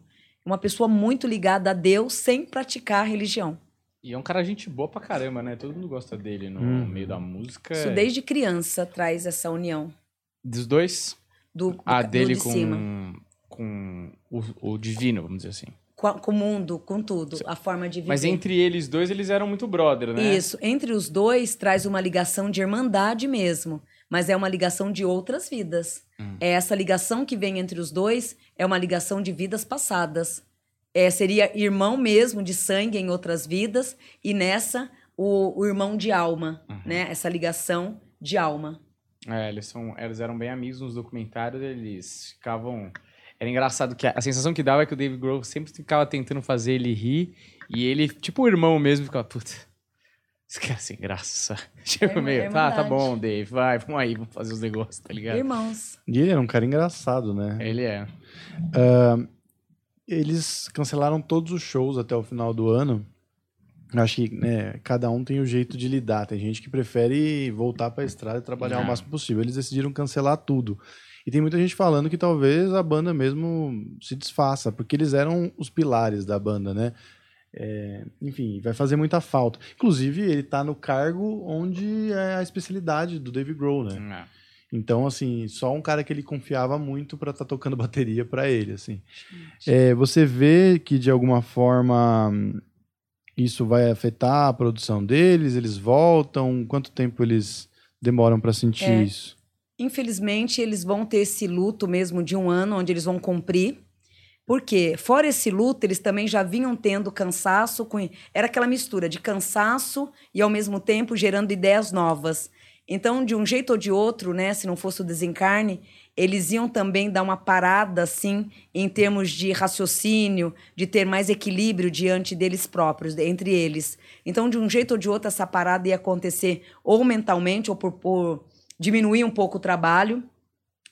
uma pessoa muito ligada a Deus sem praticar a religião. E é um cara gente boa pra caramba, né? Todo mundo gosta dele no Hum. meio da música. Isso desde criança traz essa união Dos dois? do, do, A do dele de cima. com, com o, o divino, vamos dizer assim. Com, a- com o mundo, com tudo, a forma de viver. Mas entre eles dois, eles eram muito brother, né? Isso, entre os dois traz uma ligação de irmandade mesmo, mas é uma ligação de outras vidas. Hum. É essa ligação que vem entre os dois é uma ligação de vidas passadas. É, seria irmão mesmo de sangue em outras vidas e nessa o, o irmão de alma, Uhum. né? Essa ligação de alma. É, eles, são, eles eram bem amigos nos documentários, eles ficavam... Era engraçado que a, a sensação que dava é que o Dave Grohl sempre ficava tentando fazer ele rir, e ele, tipo o irmão mesmo, ficava, puta, esse cara é sem graça. Tipo, É, meio, é tá, tá bom, Dave, vai, vamos aí, vamos fazer os negócios, tá ligado? Irmãos. E ele era um cara engraçado, né? Ele é. Eles cancelaram todos os shows até o final do ano. Acho que né, cada um tem o jeito de lidar. Tem gente que prefere voltar para a estrada e trabalhar É. o máximo possível. Eles decidiram cancelar tudo. E tem muita gente falando que talvez a banda mesmo se desfaça, porque eles eram os pilares da banda, né? É, enfim, vai fazer muita falta. Inclusive, ele tá no cargo onde é a especialidade do Dave Grohl, né? É. Então, assim, só um cara que ele confiava muito para estar tocando bateria para ele, assim. É, você vê que de alguma forma isso vai afetar a produção deles? Eles voltam? Quanto tempo eles demoram para sentir É. isso? Infelizmente, eles vão ter esse luto mesmo de um ano, onde eles vão cumprir. Porque, fora esse luto, eles também já vinham tendo cansaço. Com... Era aquela mistura de cansaço e, ao mesmo tempo, gerando ideias novas. Então, de um jeito ou de outro, né, se não fosse o desencarne, eles iam também dar uma parada, assim, em termos de raciocínio, de ter mais equilíbrio diante deles próprios, entre eles. Então, de um jeito ou de outro, essa parada ia acontecer ou mentalmente ou por, por diminuir um pouco o trabalho.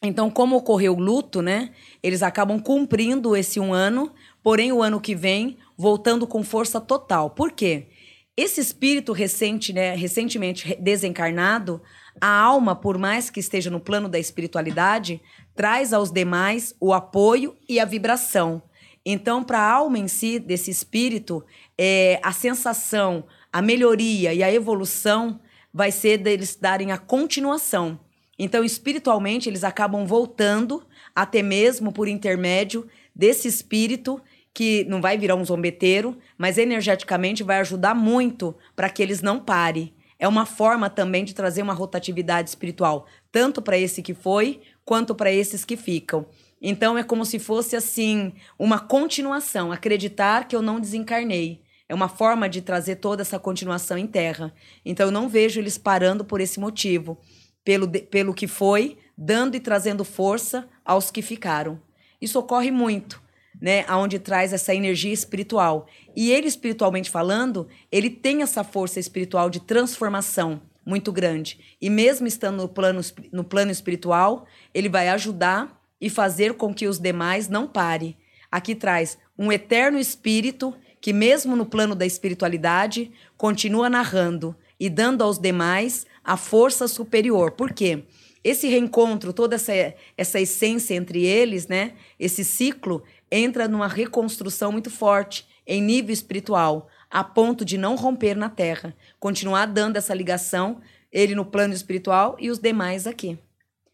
Então, como ocorreu o luto, né? Eles acabam cumprindo esse um ano, porém, o ano que vem, voltando com força total. Por quê? Esse espírito recente, né, recentemente re- desencarnado, a alma, por mais que esteja no plano da espiritualidade, traz aos demais o apoio e a vibração. Então, para a alma em si, desse espírito, é, a sensação, a melhoria e a evolução vai ser deles darem a continuação. Então, espiritualmente, eles acabam voltando, até mesmo por intermédio desse espírito que não vai virar um zombeteiro, mas energeticamente vai ajudar muito para que eles não parem. É uma forma também de trazer uma rotatividade espiritual, tanto para esse que foi, quanto para esses que ficam. Então é como se fosse assim, uma continuação, acreditar que eu não desencarnei. É uma forma de trazer toda essa continuação em terra. Então eu não vejo eles parando por esse motivo, pelo, pelo que foi, dando e trazendo força aos que ficaram. Isso ocorre muito, né? Aonde traz essa energia espiritual. E ele espiritualmente falando, ele tem essa força espiritual de transformação muito grande. E mesmo estando no plano, no plano espiritual, ele vai ajudar e fazer com que os demais não parem. Aqui traz um eterno espírito que, mesmo no plano da espiritualidade, continua narrando e dando aos demais a força superior. Por quê? Esse reencontro, toda essa, essa essência entre eles, né? Esse ciclo entra numa reconstrução muito forte em nível espiritual, a ponto de não romper na Terra, continuar dando essa ligação, ele no plano espiritual e os demais aqui.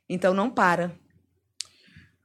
Então não para.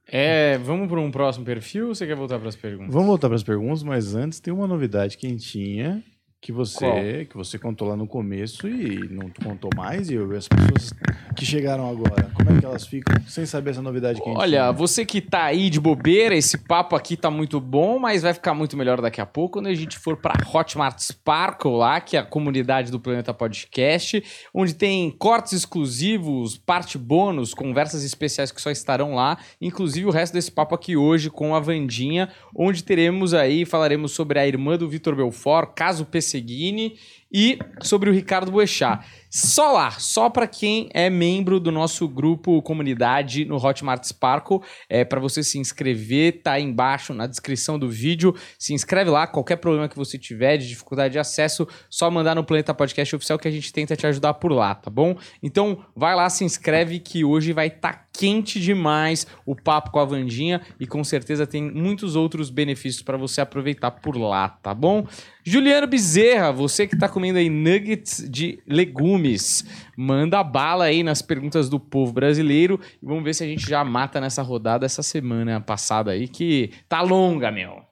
É, vamos para um próximo perfil ou você quer voltar para as perguntas? Vamos voltar para as perguntas, mas antes tem uma novidade quentinha que você Qual? que você contou lá no começo e não contou mais e eu- as pessoas que chegaram agora, como é que elas ficam sem saber essa novidade quentinha? Olha, você que tá aí de bobeira, esse papo aqui tá muito bom, mas vai ficar muito melhor daqui a pouco quando a gente for pra Hotmart Sparkle lá, que é a comunidade do Planeta Podcast, onde tem cortes exclusivos, parte bônus, conversas especiais que só estarão lá, inclusive o resto desse papo aqui hoje com a Vandinha, onde teremos aí, falaremos sobre a irmã do Vitor Belfort, caso Pesseguini, e sobre o Ricardo Boechat. Só lá, só para quem é membro do nosso grupo comunidade no Hotmart Sparkle, é para você se inscrever, tá aí embaixo na descrição do vídeo. Se inscreve lá, qualquer problema que você tiver de dificuldade de acesso, só mandar no Planeta Podcast Oficial que a gente tenta te ajudar por lá, tá bom? Então, vai lá, se inscreve que hoje vai estar tá quente demais o papo com a Vandinha e com certeza tem muitos outros benefícios para você aproveitar por lá, tá bom? Juliano Bezerra, você que tá comendo aí nuggets de legumes, manda bala aí nas perguntas do povo brasileiro e vamos ver se a gente já mata nessa rodada essa semana passada aí que tá longa, meu.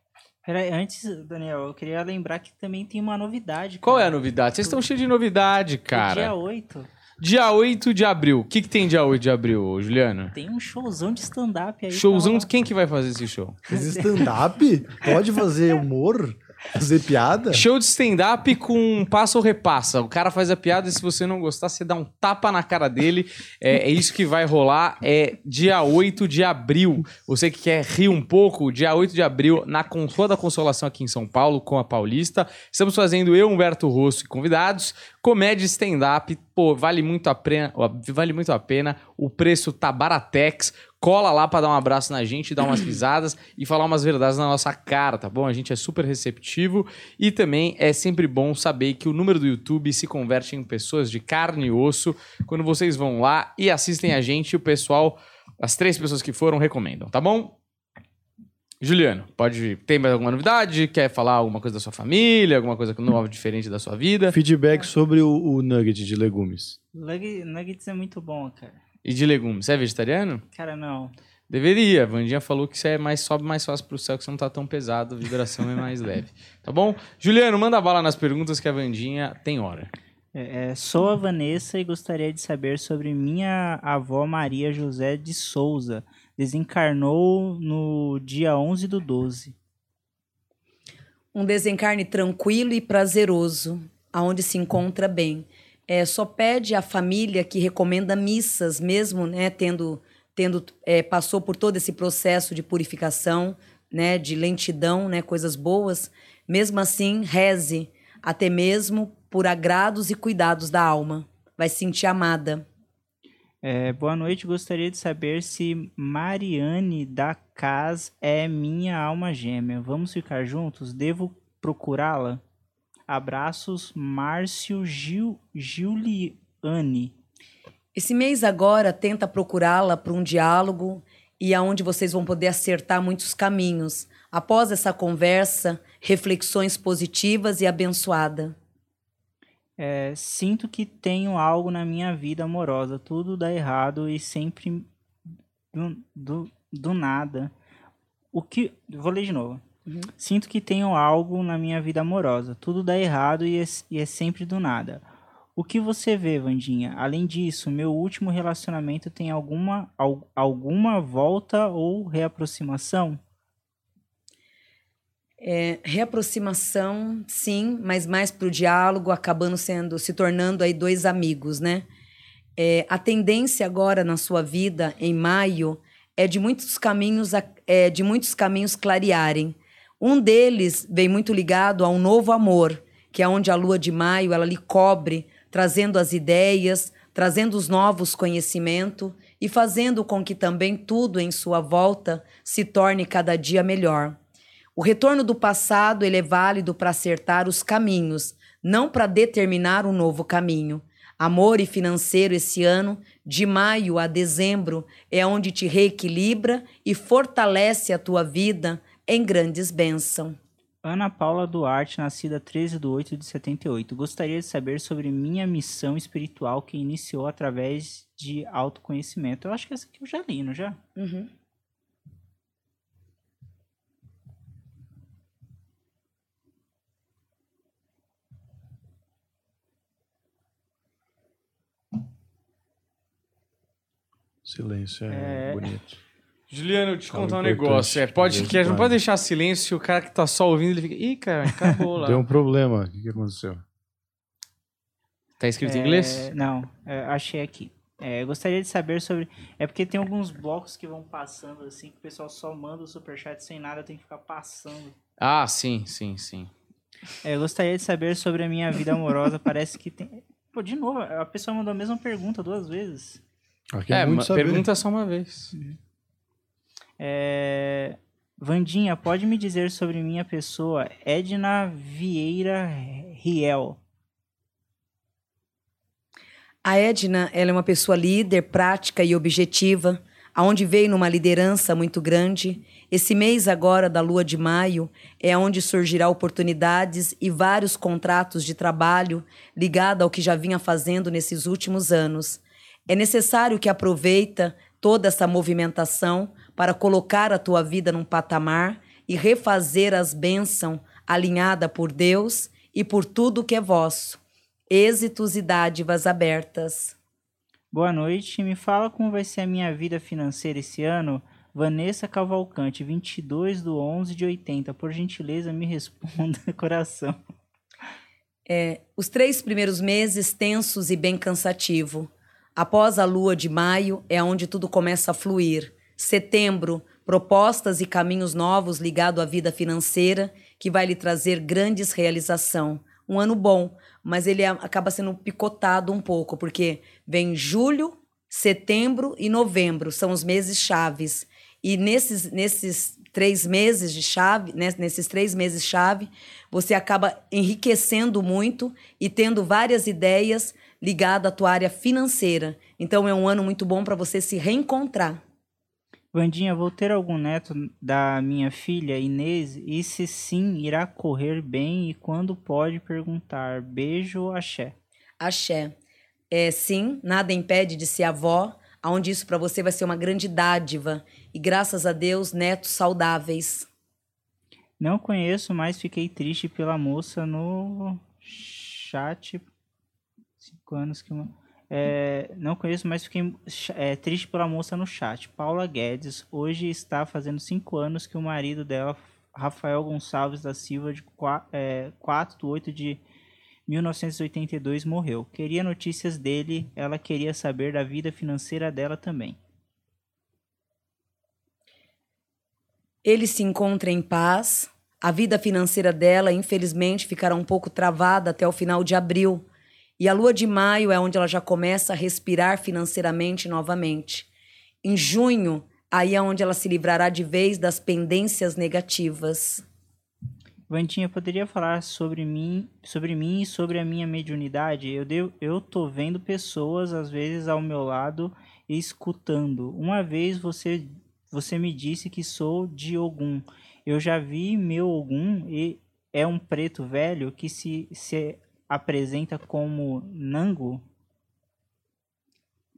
Peraí, antes, Daniel, eu queria lembrar que também tem uma novidade. Qual é a cara. novidade? Vocês estão cheios de novidade, cara. Dia 8, Dia 8 de abril. O que, que tem dia 8 de abril, Juliano? tem um showzão de stand-up aí. Showzão tá de quem que vai fazer esse show? Stand-up? Pode fazer humor? Fazer piada? Show de stand-up com passa ou repassa. O cara faz a piada e se você não gostar, você dá um tapa na cara dele. É, é isso que vai rolar. É dia 8 de abril. Você que quer rir um pouco, dia 8 de abril, na Con- Rua da Consolação aqui em São Paulo, com a Paulista. Estamos fazendo eu, Humberto Rosso e convidados. Comédia stand-up. Pô, vale muito a pena. Vale muito a pena. O preço tá baratex. Cola lá pra dar um abraço na gente, dar umas risadas e falar umas verdades na nossa cara, tá bom? A gente é super receptivo e também é sempre bom saber que o número do YouTube se converte em pessoas de carne e osso. Quando vocês vão lá e assistem a gente, o pessoal, as três pessoas que foram, recomendam, tá bom? Juliano, pode. Tem mais alguma novidade? Quer falar alguma coisa da sua família? Alguma coisa nova, diferente da sua vida? Feedback sobre o, o nugget de legumes. Nugget- Nuggets é muito bom, cara. E de legumes? Você é vegetariano? Cara, não. Deveria. A Vandinha falou que isso é mais, sobe mais fácil pro céu, que você não tá tão pesado, a vibração é mais leve. Tá bom? Juliano, manda bala nas perguntas que a Vandinha tem hora. É, é, sou a Vanessa e gostaria de saber sobre minha avó Maria José de Souza. Desencarnou no dia 11 do 12. Um desencarne tranquilo e prazeroso, aonde se encontra bem. É, só pede à família que recomenda missas, mesmo né, tendo, tendo é, passou por todo esse processo de purificação, né, de lentidão, né, coisas boas. Mesmo assim, reze, até mesmo por agrados e cuidados da alma. Vai se sentir amada. É, boa noite, gostaria de saber se Mariane da Cas é minha alma gêmea. Vamos ficar juntos? Devo procurá-la? Abraços, Márcio Gil, Giuliani. Esse mês agora tenta procurá-la para um diálogo e aonde vocês vão poder acertar muitos caminhos. Após essa conversa, reflexões positivas e abençoada. É, sinto que tenho algo na minha vida amorosa. Tudo dá errado e sempre do, do, do nada. O que. Vou ler de novo. Uhum. Sinto que tenho algo na minha vida amorosa. Tudo dá errado e é, e é sempre do nada. O que você vê, Vandinha? Além disso, meu último relacionamento tem alguma, al, alguma volta ou reaproximação? É, reaproximação, sim, mas mais para o diálogo, acabando sendo, se tornando aí dois amigos, né? É, a tendência agora na sua vida, em maio, é de muitos caminhos, é, de muitos caminhos clarearem. Um deles vem muito ligado a um novo amor, que é onde a lua de maio ela lhe cobre, trazendo as ideias, trazendo os novos conhecimentos e fazendo com que também tudo em sua volta se torne cada dia melhor. O retorno do passado ele é válido para acertar os caminhos, não para determinar um novo caminho. Amor e financeiro esse ano, de maio a dezembro, é onde te reequilibra e fortalece a tua vida em grandes bênçãos. Ana Paula Duarte, nascida 13 de 8 de 78. Gostaria de saber sobre minha missão espiritual que iniciou através de autoconhecimento. Eu acho que essa aqui eu já li, não já? Uhum. Silêncio é, É. bonito. Juliano, eu te Fala contar um importante, negócio. É, em não pode deixar silêncio, o cara que tá só ouvindo, ele fica. Ih, cara, acabou lá. Deu um problema. O que, que aconteceu? Tá escrito em É, inglês? Não, é, achei aqui. É, eu gostaria de saber sobre. É porque tem alguns blocos que vão passando assim, que o pessoal só manda o superchat sem nada, tem que ficar passando. Ah, sim, sim, sim. É, eu gostaria de saber sobre a minha vida amorosa. Parece que tem. Pô, de novo, a pessoa mandou a mesma pergunta duas vezes. Aqui É, é, muito saber. pergunta só uma vez. É... Vandinha, pode me dizer sobre minha pessoa, Edna Vieira Riel. A Edna, ela é uma pessoa líder, prática e objetiva, aonde veio numa liderança muito grande. Esse mês agora da lua de maio é onde surgirá oportunidades e vários contratos de trabalho ligado ao que já vinha fazendo nesses últimos anos. É necessário que aproveita toda essa movimentação para colocar a tua vida num patamar e refazer as bênçãos alinhada por Deus e por tudo que é vosso êxitos e dádivas abertas. Boa noite, me fala como vai ser a minha vida financeira esse ano. Vanessa Cavalcante, 22 do 11 de 80. Por gentileza, me responda, coração. Os três primeiros meses tensos e bem cansativo. Após a lua de maio é onde tudo começa a fluir. Setembro, propostas e caminhos novos ligados à vida financeira que vai lhe trazer grandes realização. Um ano bom, mas ele acaba sendo picotado um pouco, porque vem julho, setembro e novembro, são os meses chaves. E nesses, nesses três meses de chave, né, nesses três meses chave, você acaba enriquecendo muito e tendo várias ideias ligadas à tua área financeira. Então é um ano muito bom para você se reencontrar. Vandinha, vou ter algum neto da minha filha Inês? E se sim, irá correr bem? E quando pode perguntar? Beijo, axé. Axé. É, sim, nada impede de ser avó, aonde isso para você vai ser uma grande dádiva. E graças a Deus, netos saudáveis. Não conheço, mas fiquei triste pela moça no chat. Cinco anos que. É, não conheço, mas fiquei é, triste pela moça no chat. Paula Guedes, hoje está fazendo cinco anos que o marido dela, Rafael Gonçalves da Silva, de 4, é, 4 de 8 de 1982, morreu. Queria notícias dele, ela queria saber da vida financeira dela também. Ele se encontra em paz. A vida financeira dela, infelizmente, ficará um pouco travada até o final de abril e a lua de maio é onde ela já começa a respirar financeiramente novamente. Em junho, aí é onde ela se livrará de vez das pendências negativas. Vandinha, poderia falar sobre mim, sobre mim e sobre a minha mediunidade? Eu, devo, eu tô vendo pessoas, às vezes, ao meu lado e escutando. Uma vez você, você me disse que sou de Ogum. Eu já vi meu Ogum e é um preto velho que se, se apresenta como Nango?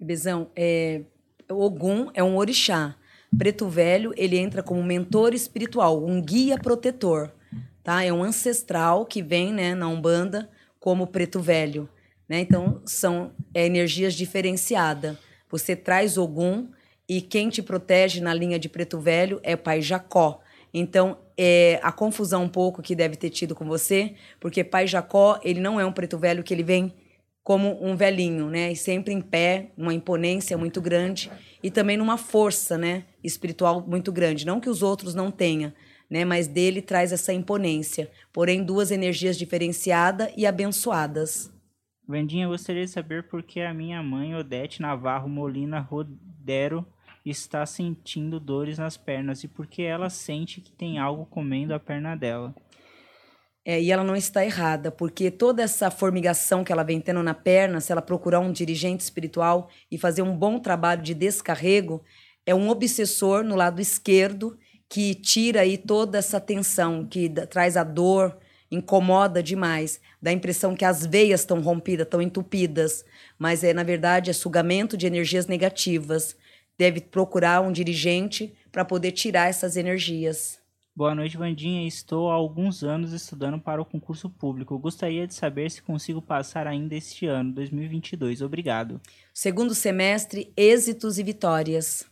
Bezão, é, Ogum é um orixá. Preto Velho, ele entra como mentor espiritual, um guia protetor, tá? É um ancestral que vem, né, na Umbanda como Preto Velho, né? Então, são é, energias diferenciadas. Você traz Ogum e quem te protege na linha de Preto Velho é Pai Jacó. Então, é, a confusão um pouco que deve ter tido com você, porque pai Jacó, ele não é um preto velho que ele vem como um velhinho, né? E sempre em pé, uma imponência muito grande e também numa força, né, espiritual muito grande, não que os outros não tenham, né, mas dele traz essa imponência, porém duas energias diferenciadas e abençoadas. Vendinha, eu gostaria de saber por que a minha mãe, Odete Navarro Molina Rodero, está sentindo dores nas pernas e porque ela sente que tem algo comendo a perna dela. É, e ela não está errada, porque toda essa formigação que ela vem tendo na perna, se ela procurar um dirigente espiritual e fazer um bom trabalho de descarrego, é um obsessor no lado esquerdo que tira aí toda essa tensão, que traz a dor, incomoda demais, dá a impressão que as veias estão rompidas, estão entupidas, mas é na verdade é sugamento de energias negativas deve procurar um dirigente para poder tirar essas energias. Boa noite, Vandinha. Estou há alguns anos estudando para o concurso público. Gostaria de saber se consigo passar ainda este ano, 2022. Obrigado. Segundo semestre, êxitos e vitórias.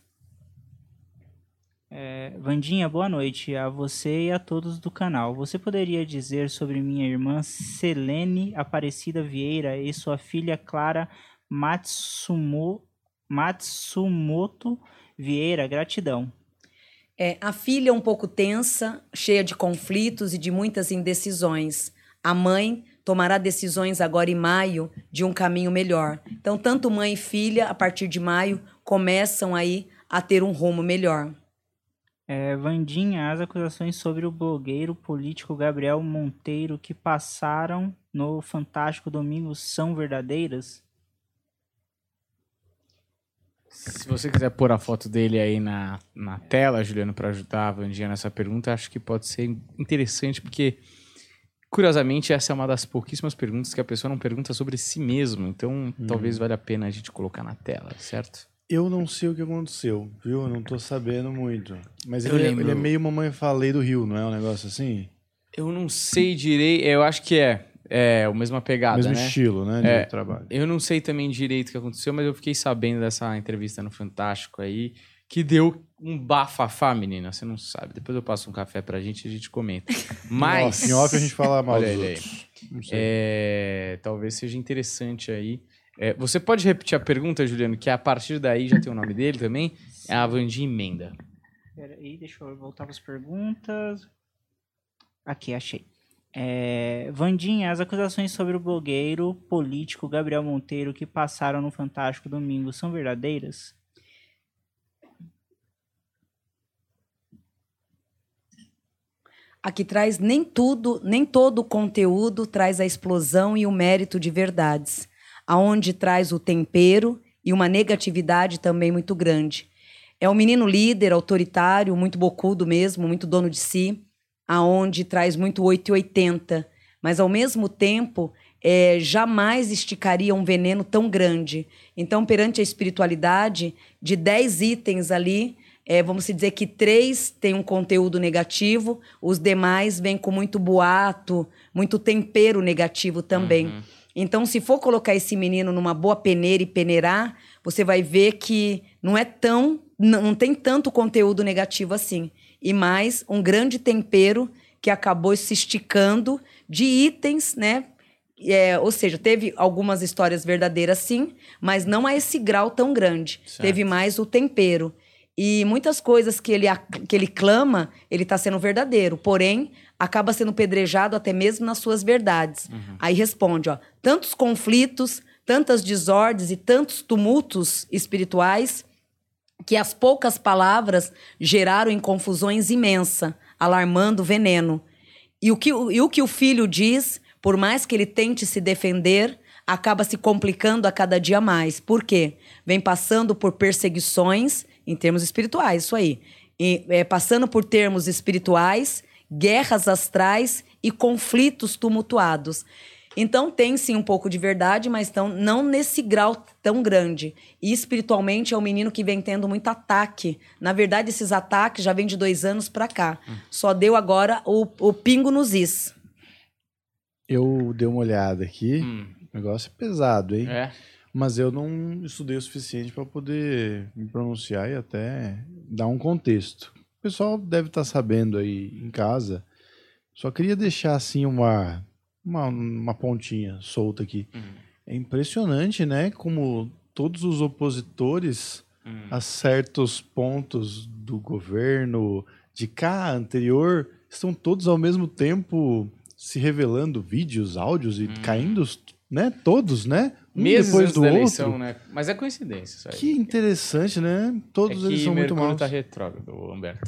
É, Vandinha, boa noite a você e a todos do canal. Você poderia dizer sobre minha irmã Selene Aparecida Vieira e sua filha Clara Matsumo, Matsumoto Vieira, gratidão. É, a filha é um pouco tensa, cheia de conflitos e de muitas indecisões. A mãe tomará decisões agora em maio de um caminho melhor. Então, tanto mãe e filha, a partir de maio, começam aí a ter um rumo melhor. É, Vandinha, as acusações sobre o blogueiro político Gabriel Monteiro que passaram no Fantástico Domingo são verdadeiras? Se você quiser pôr a foto dele aí na, na tela, Juliano, para ajudar a Vandinha nessa pergunta, acho que pode ser interessante, porque, curiosamente, essa é uma das pouquíssimas perguntas que a pessoa não pergunta sobre si mesmo. Então, hum. talvez valha a pena a gente colocar na tela, certo? Eu não sei o que aconteceu, viu? Eu não tô sabendo muito. Mas ele, é, ele, é meio mamãe falei do Rio, não é um negócio assim? Eu não sei direito. Eu acho que é. É, a mesma pegada, Mesmo né? estilo, né, de é, trabalho. Eu não sei também direito o que aconteceu, mas eu fiquei sabendo dessa entrevista no Fantástico aí, que deu um bafafá, menina, você não sabe. Depois eu passo um café pra gente e a gente comenta. Mas... em off a gente fala mal dos outros. É, talvez seja interessante aí. É, você pode repetir a pergunta, Juliano, que a partir daí já tem o nome dele também? É a Vandinha Emenda. Peraí, deixa eu voltar para as perguntas. Aqui, achei. É, Vandinha, as acusações sobre o blogueiro político Gabriel Monteiro que passaram no Fantástico domingo são verdadeiras? Aqui traz nem tudo, nem todo o conteúdo traz a explosão e o mérito de verdades, aonde traz o tempero e uma negatividade também muito grande. É um menino líder, autoritário, muito bocudo mesmo, muito dono de si, aonde traz muito 880, mas ao mesmo tempo é, jamais esticaria um veneno tão grande. Então, perante a espiritualidade, de 10 itens ali, é, vamos dizer que três têm um conteúdo negativo, os demais vêm com muito boato, muito tempero negativo também. Uhum. Então, se for colocar esse menino numa boa peneira e peneirar, você vai ver que não é tão, não tem tanto conteúdo negativo assim. E mais um grande tempero que acabou se esticando de itens, né? É, ou seja, teve algumas histórias verdadeiras, sim, mas não a esse grau tão grande. Certo. Teve mais o tempero. E muitas coisas que ele, que ele clama, ele está sendo verdadeiro. Porém, acaba sendo pedrejado até mesmo nas suas verdades. Uhum. Aí responde, ó, tantos conflitos, tantas desordens e tantos tumultos espirituais que as poucas palavras geraram em confusões imensa, alarmando veneno. E o que, e o, que o filho diz, por mais que ele tente se defender, acaba se complicando a cada dia mais. Por quê? Vem passando por perseguições em termos espirituais, isso aí. E, é, passando por termos espirituais, guerras astrais e conflitos tumultuados. Então tem sim um pouco de verdade, mas tão, não nesse grau tão grande. E espiritualmente é um menino que vem tendo muito ataque. Na verdade, esses ataques já vêm de dois anos para cá. Hum. Só deu agora o, o pingo nos is. Eu dei uma olhada aqui. Hum. O negócio é pesado, hein? É. Mas eu não estudei o suficiente para poder me pronunciar e até dar um contexto. O pessoal deve estar tá sabendo aí em casa. Só queria deixar assim uma, uma, uma pontinha solta aqui. Uhum. É impressionante, né? Como todos os opositores uhum. a certos pontos do governo de cá anterior estão todos ao mesmo tempo se revelando vídeos, áudios e uhum. caindo, né? Todos, né? Meses depois do da eleição, outro. né? Mas é coincidência. Que interessante, né? Todos é eles são muito maus. tá retrógrado, Humberto.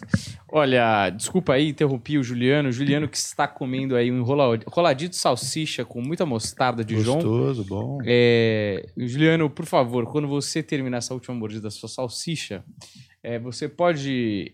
Olha, desculpa aí, interrompi o Juliano. O Juliano que está comendo aí um enroladito de salsicha com muita mostarda de João. Gostoso, bom. É... Juliano, por favor, quando você terminar essa última mordida da sua salsicha, é, você pode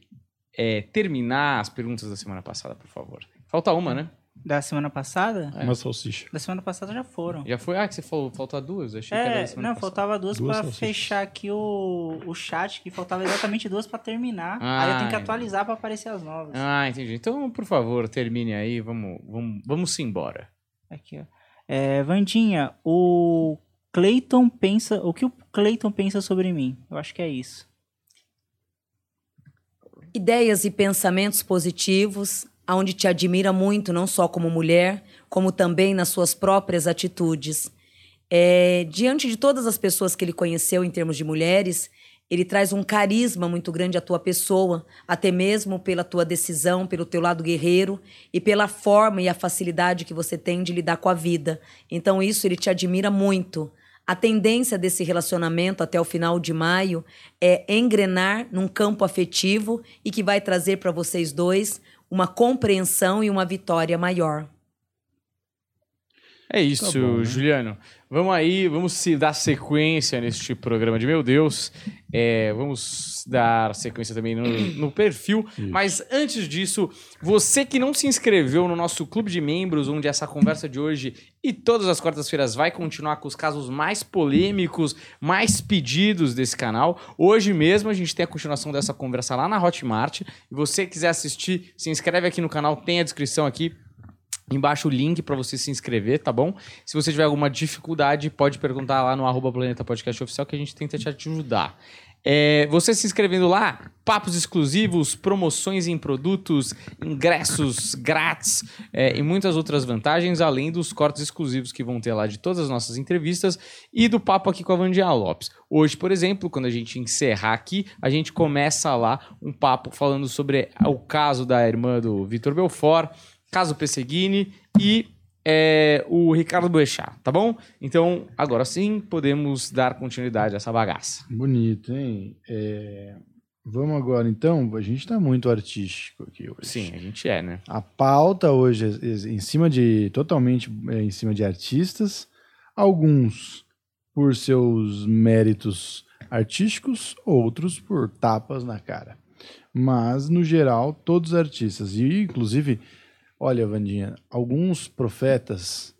é, terminar as perguntas da semana passada, por favor. Falta uma, né? Da semana passada? É. Uma salsicha. Da semana passada já foram. Já foi? Ah, que você falou, falta duas? achei é, que era da semana não, passada. faltava duas, duas pra fechar aqui o, o chat, que faltava exatamente duas pra terminar. Ah, aí eu tenho que atualizar pra aparecer as novas. Ah, entendi. Então, por favor, termine aí, vamos, vamos, vamos embora. Aqui, ó. É, Vandinha, o Clayton pensa. O que o Clayton pensa sobre mim? Eu acho que é isso. Ideias e pensamentos positivos onde te admira muito, não só como mulher, como também nas suas próprias atitudes. É, diante de todas as pessoas que ele conheceu em termos de mulheres, ele traz um carisma muito grande à tua pessoa, até mesmo pela tua decisão, pelo teu lado guerreiro e pela forma e a facilidade que você tem de lidar com a vida. Então, isso ele te admira muito. A tendência desse relacionamento até o final de maio é engrenar num campo afetivo e que vai trazer para vocês dois uma compreensão e uma vitória maior. É isso, tá bom, né? Juliano. Vamos aí, vamos dar sequência neste programa de meu Deus. É, vamos dar sequência também no, no perfil. Isso. Mas antes disso, você que não se inscreveu no nosso clube de membros, onde essa conversa de hoje e todas as quartas-feiras vai continuar com os casos mais polêmicos, mais pedidos desse canal. Hoje mesmo a gente tem a continuação dessa conversa lá na Hotmart. E você quiser assistir, se inscreve aqui no canal, tem a descrição aqui Embaixo o link para você se inscrever, tá bom? Se você tiver alguma dificuldade, pode perguntar lá no arroba Planeta Podcast Oficial que a gente tenta te ajudar. É, você se inscrevendo lá, papos exclusivos, promoções em produtos, ingressos grátis é, e muitas outras vantagens, além dos cortes exclusivos que vão ter lá de todas as nossas entrevistas e do papo aqui com a Vandia Lopes. Hoje, por exemplo, quando a gente encerrar aqui, a gente começa lá um papo falando sobre o caso da irmã do Vitor Belfort, Caso Pesseguini e é, o Ricardo Boechat, tá bom? Então, agora sim, podemos dar continuidade a essa bagaça. Bonito, hein? É... Vamos agora, então. A gente está muito artístico aqui hoje. Sim, a gente é, né? A pauta hoje é em cima de. totalmente é em cima de artistas. Alguns, por seus méritos artísticos, outros por tapas na cara. Mas, no geral, todos os artistas. E, inclusive, olha, Vandinha, alguns profetas,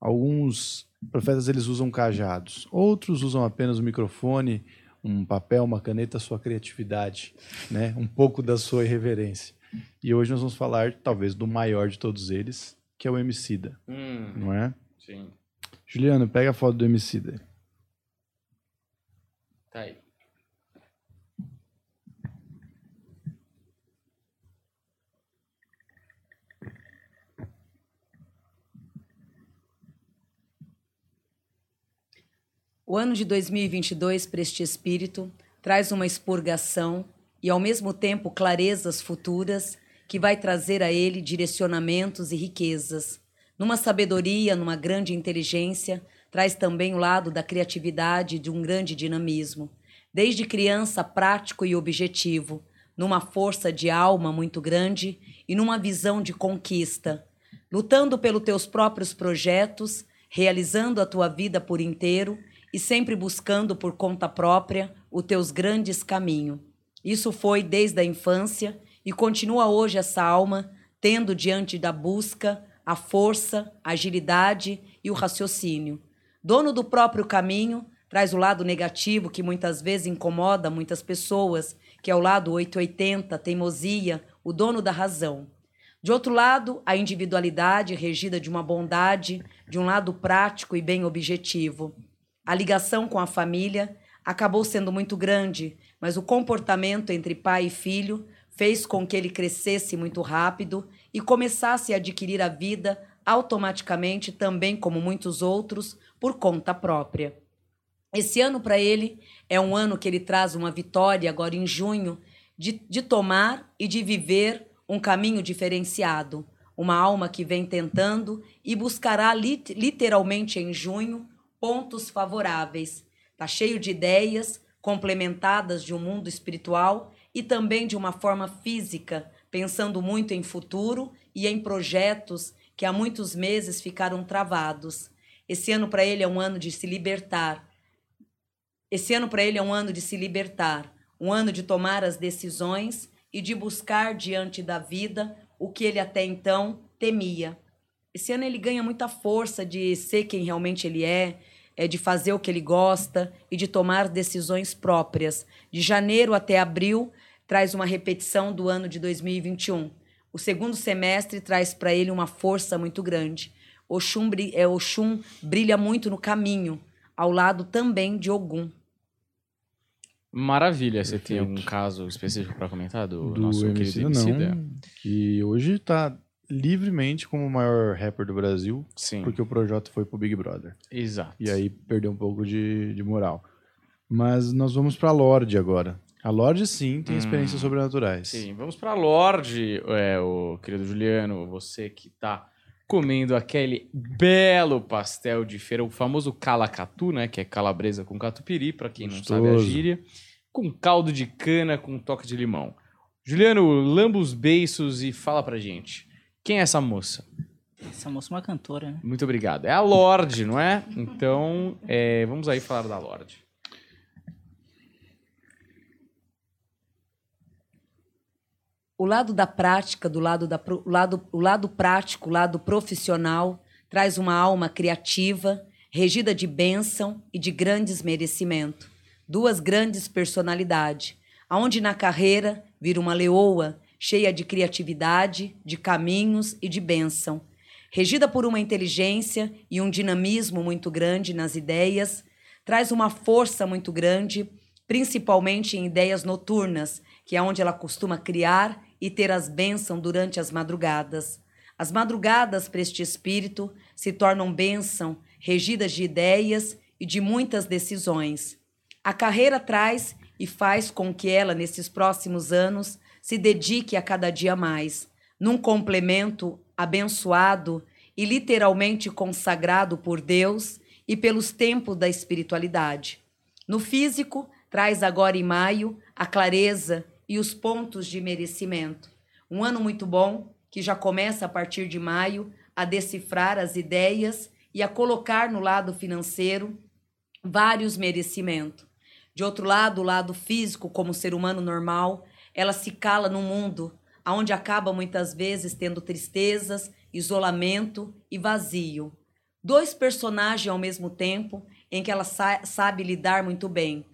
alguns profetas eles usam cajados, outros usam apenas o microfone, um papel, uma caneta, sua criatividade, né? um pouco da sua irreverência. E hoje nós vamos falar, talvez, do maior de todos eles, que é o Emicida, Hum, não é? sim. Juliano, pega a foto do Emicida. Tá aí. O ano de 2022 para este espírito traz uma expurgação e, ao mesmo tempo, clarezas futuras que vai trazer a ele direcionamentos e riquezas. Numa sabedoria, numa grande inteligência, traz também o lado da criatividade e de um grande dinamismo. Desde criança, prático e objetivo, numa força de alma muito grande e numa visão de conquista, lutando pelos teus próprios projetos, realizando a tua vida por inteiro e sempre buscando por conta própria os teus grandes caminhos. Isso foi desde a infância e continua hoje essa alma tendo diante da busca a força, a agilidade e o raciocínio. Dono do próprio caminho, traz o lado negativo que muitas vezes incomoda muitas pessoas, que é o lado 880, teimosia, o dono da razão. De outro lado, a individualidade regida de uma bondade, de um lado prático e bem objetivo. A ligação com a família acabou sendo muito grande, mas o comportamento entre pai e filho fez com que ele crescesse muito rápido e começasse a adquirir a vida automaticamente, também como muitos outros, por conta própria. Esse ano para ele é um ano que ele traz uma vitória, agora em junho, de, de tomar e de viver um caminho diferenciado. Uma alma que vem tentando e buscará lit literalmente em junho pontos favoráveis. Está cheio de ideias complementadas de um mundo espiritual e também de uma forma física, pensando muito em futuro e em projetos que há muitos meses ficaram travados. Esse ano para ele é um ano de se libertar. Esse ano para ele é um ano de se libertar, um ano de tomar as decisões e de buscar diante da vida o que ele até então temia. Esse ano ele ganha muita força de ser quem realmente ele é, é de fazer o que ele gosta e de tomar decisões próprias. De janeiro até abril traz uma repetição do ano de 2021. O segundo semestre traz para ele uma força muito grande. Oxum, é, Oxum brilha muito no caminho, ao lado também de Ogum. Maravilha. Você tem algum caso específico para comentar do, Do nosso Emicida, querido não. Emicida? Que hoje está livremente como o maior rapper do Brasil, Sim, porque o projeto foi pro Big Brother. exato. E aí perdeu um pouco de, de moral. Mas nós vamos pra Lorde agora. A Lorde, sim, tem Hum, experiências sobrenaturais. Sim, vamos para Lorde, é, o querido Juliano, você que tá comendo aquele belo pastel de feira, o famoso calacatu, né, que é calabresa com catupiry, para quem não sabe a Gostoso. gíria, com caldo de cana com um toque de limão. Juliano, lamba os beiços e fala pra gente, quem é essa moça? Essa moça é uma cantora, né? Muito obrigado. É a Lorde, não é? Então, é, vamos aí falar da Lorde. O lado da prática, do lado da pro- o lado, o lado prático, o lado profissional, traz uma alma criativa, regida de bênção e de grandes merecimento. Duas grandes personalidades, aonde na carreira vira uma leoa cheia de criatividade, de caminhos e de bênção. Regida por uma inteligência e um dinamismo muito grande nas ideias, traz uma força muito grande, principalmente em ideias noturnas, que é onde ela costuma criar e ter as bênçãos durante as madrugadas. As madrugadas para este espírito se tornam bênção, regidas de ideias e de muitas decisões. A carreira traz e faz com que ela, nesses próximos anos, se dedique a cada dia mais, num complemento abençoado e literalmente consagrado por Deus e pelos tempos da espiritualidade. No físico, traz agora em maio a clareza e os pontos de merecimento. Um ano muito bom, que já começa a partir de maio a decifrar as ideias e a colocar no lado financeiro vários merecimentos. De outro lado, o lado físico, como ser humano normal, ela se cala no mundo, aonde acaba muitas vezes tendo tristezas, isolamento e vazio. Dois personagens ao mesmo tempo, em que ela sa sabe lidar muito bem.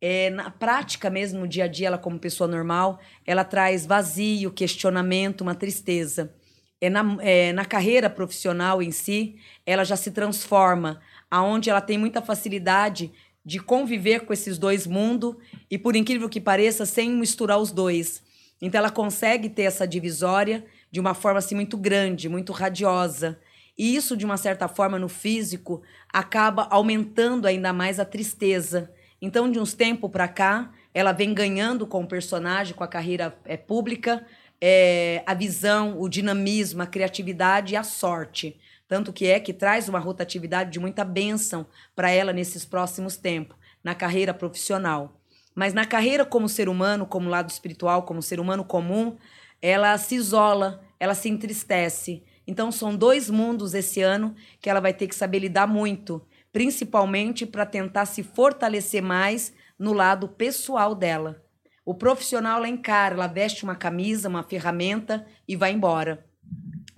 É, na prática mesmo, no dia a dia, ela como pessoa normal, ela traz vazio, questionamento, uma tristeza. É na, é, na carreira profissional em si, ela já se transforma, aonde ela tem muita facilidade de conviver com esses dois mundos e, por incrível que pareça, sem misturar os dois. Então, ela consegue ter essa divisória de uma forma assim, muito grande, muito radiosa. E isso, de uma certa forma, no físico, acaba aumentando ainda mais a tristeza. Então, de uns tempos para cá, ela vem ganhando com o personagem, com a carreira é, pública, é, a visão, o dinamismo, a criatividade e a sorte. Tanto que é que traz uma rotatividade de muita bênção para ela nesses próximos tempos, na carreira profissional. Mas na carreira como ser humano, como lado espiritual, como ser humano comum, ela se isola, ela se entristece. Então são dois mundos esse ano que ela vai ter que saber lidar muito, principalmente para tentar se fortalecer mais no lado pessoal dela. O profissional ela encara, ela veste uma camisa, uma ferramenta e vai embora.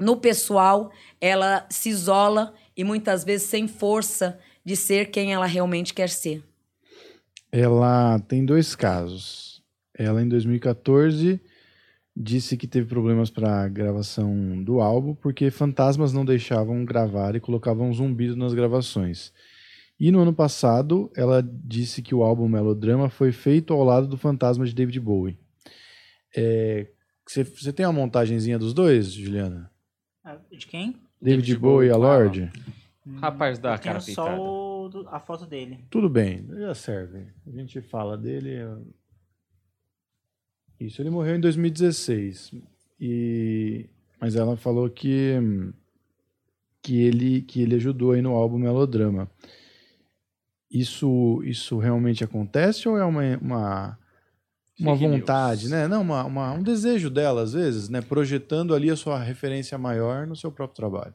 No pessoal, ela se isola e muitas vezes sem força de ser quem ela realmente quer ser. Ela tem dois casos. Ela, em 2014, disse que teve problemas para a gravação do álbum porque fantasmas não deixavam gravar e colocavam um zumbido nas gravações. E no ano passado, ela disse que o álbum Melodrama foi feito ao lado do fantasma de David Bowie. Você é, tem uma montagenzinha dos dois, Juliana? Ah, de quem? David, David Bowie e a Lorde? Rapaz da cara pintada. só o, a foto dele. Tudo bem, já serve. A gente fala dele. Isso, ele morreu em 2016. E mas ela falou que que ele que ele ajudou aí no álbum Melodrama. Isso isso realmente acontece ou é uma, uma uma vontade, né? Não, uma, uma, um desejo dela, às vezes, né? Projetando ali a sua referência maior no seu próprio trabalho.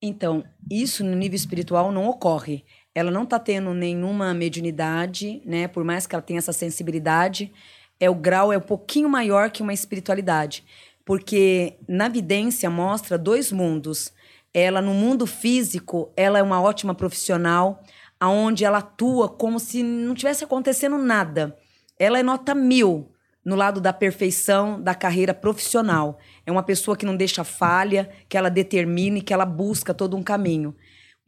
Então, isso no nível espiritual não ocorre. Ela não está tendo nenhuma mediunidade, né? Por mais que ela tenha essa sensibilidade, é o grau é um pouquinho maior que uma espiritualidade. Porque na vidência mostra dois mundos. Ela, no mundo físico, ela é uma ótima profissional, aonde ela atua como se não tivesse acontecendo nada ela é nota mil no lado da perfeição da carreira profissional. É uma pessoa que não deixa falha, que ela determine, que ela busca todo um caminho.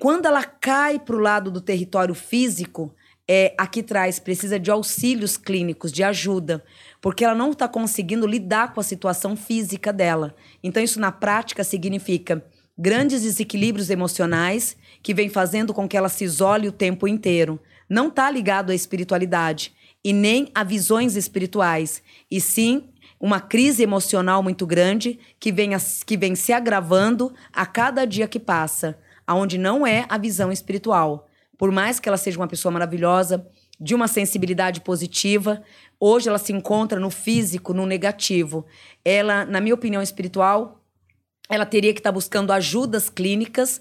Quando ela cai para o lado do território físico, é, aqui traz, precisa de auxílios clínicos, de ajuda, porque ela não está conseguindo lidar com a situação física dela. Então, isso na prática significa grandes desequilíbrios emocionais que vem fazendo com que ela se isole o tempo inteiro. Não está ligado à espiritualidade e nem a visões espirituais, e sim uma crise emocional muito grande que vem, que vem se agravando a cada dia que passa, aonde não é a visão espiritual. Por mais que ela seja uma pessoa maravilhosa, de uma sensibilidade positiva, hoje ela se encontra no físico, no negativo. Ela, na minha opinião espiritual, ela teria que estar tá buscando ajudas clínicas,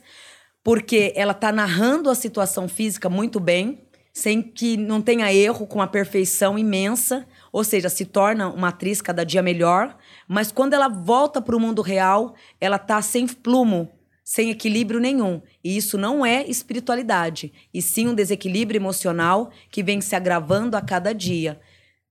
porque ela está narrando a situação física muito bem, sem que não tenha erro, com uma perfeição imensa, ou seja, se torna uma atriz cada dia melhor, mas quando ela volta para o mundo real, ela tá sem plumo, sem equilíbrio nenhum. E isso não é espiritualidade, e sim um desequilíbrio emocional que vem se agravando a cada dia.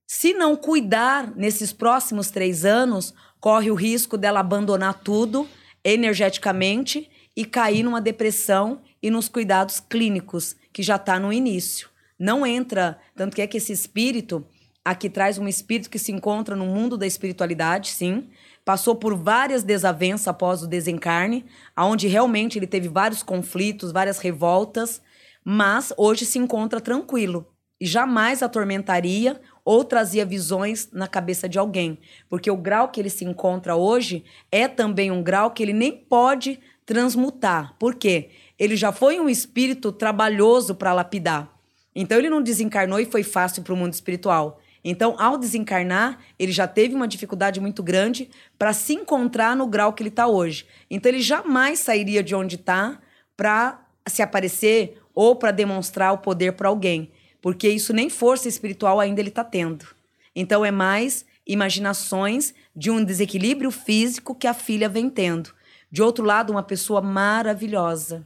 Se não cuidar nesses próximos três anos, corre o risco dela abandonar tudo energeticamente e cair numa depressão e nos cuidados clínicos, que já está no início não entra. Tanto que é que esse espírito aqui traz um espírito que se encontra no mundo da espiritualidade, sim. Passou por várias desavenças após o desencarne, aonde realmente ele teve vários conflitos, várias revoltas, mas hoje se encontra tranquilo e jamais atormentaria ou trazia visões na cabeça de alguém, porque o grau que ele se encontra hoje é também um grau que ele nem pode transmutar. Por quê? Ele já foi um espírito trabalhoso para lapidar. Então ele não desencarnou e foi fácil para o mundo espiritual. Então, ao desencarnar, ele já teve uma dificuldade muito grande para se encontrar no grau que ele está hoje. Então, ele jamais sairia de onde está para se aparecer ou para demonstrar o poder para alguém. porque isso nem força espiritual ainda ele está tendo. Então é mais imaginações de um desequilíbrio físico que a filha vem tendo. De outro lado, uma pessoa maravilhosa.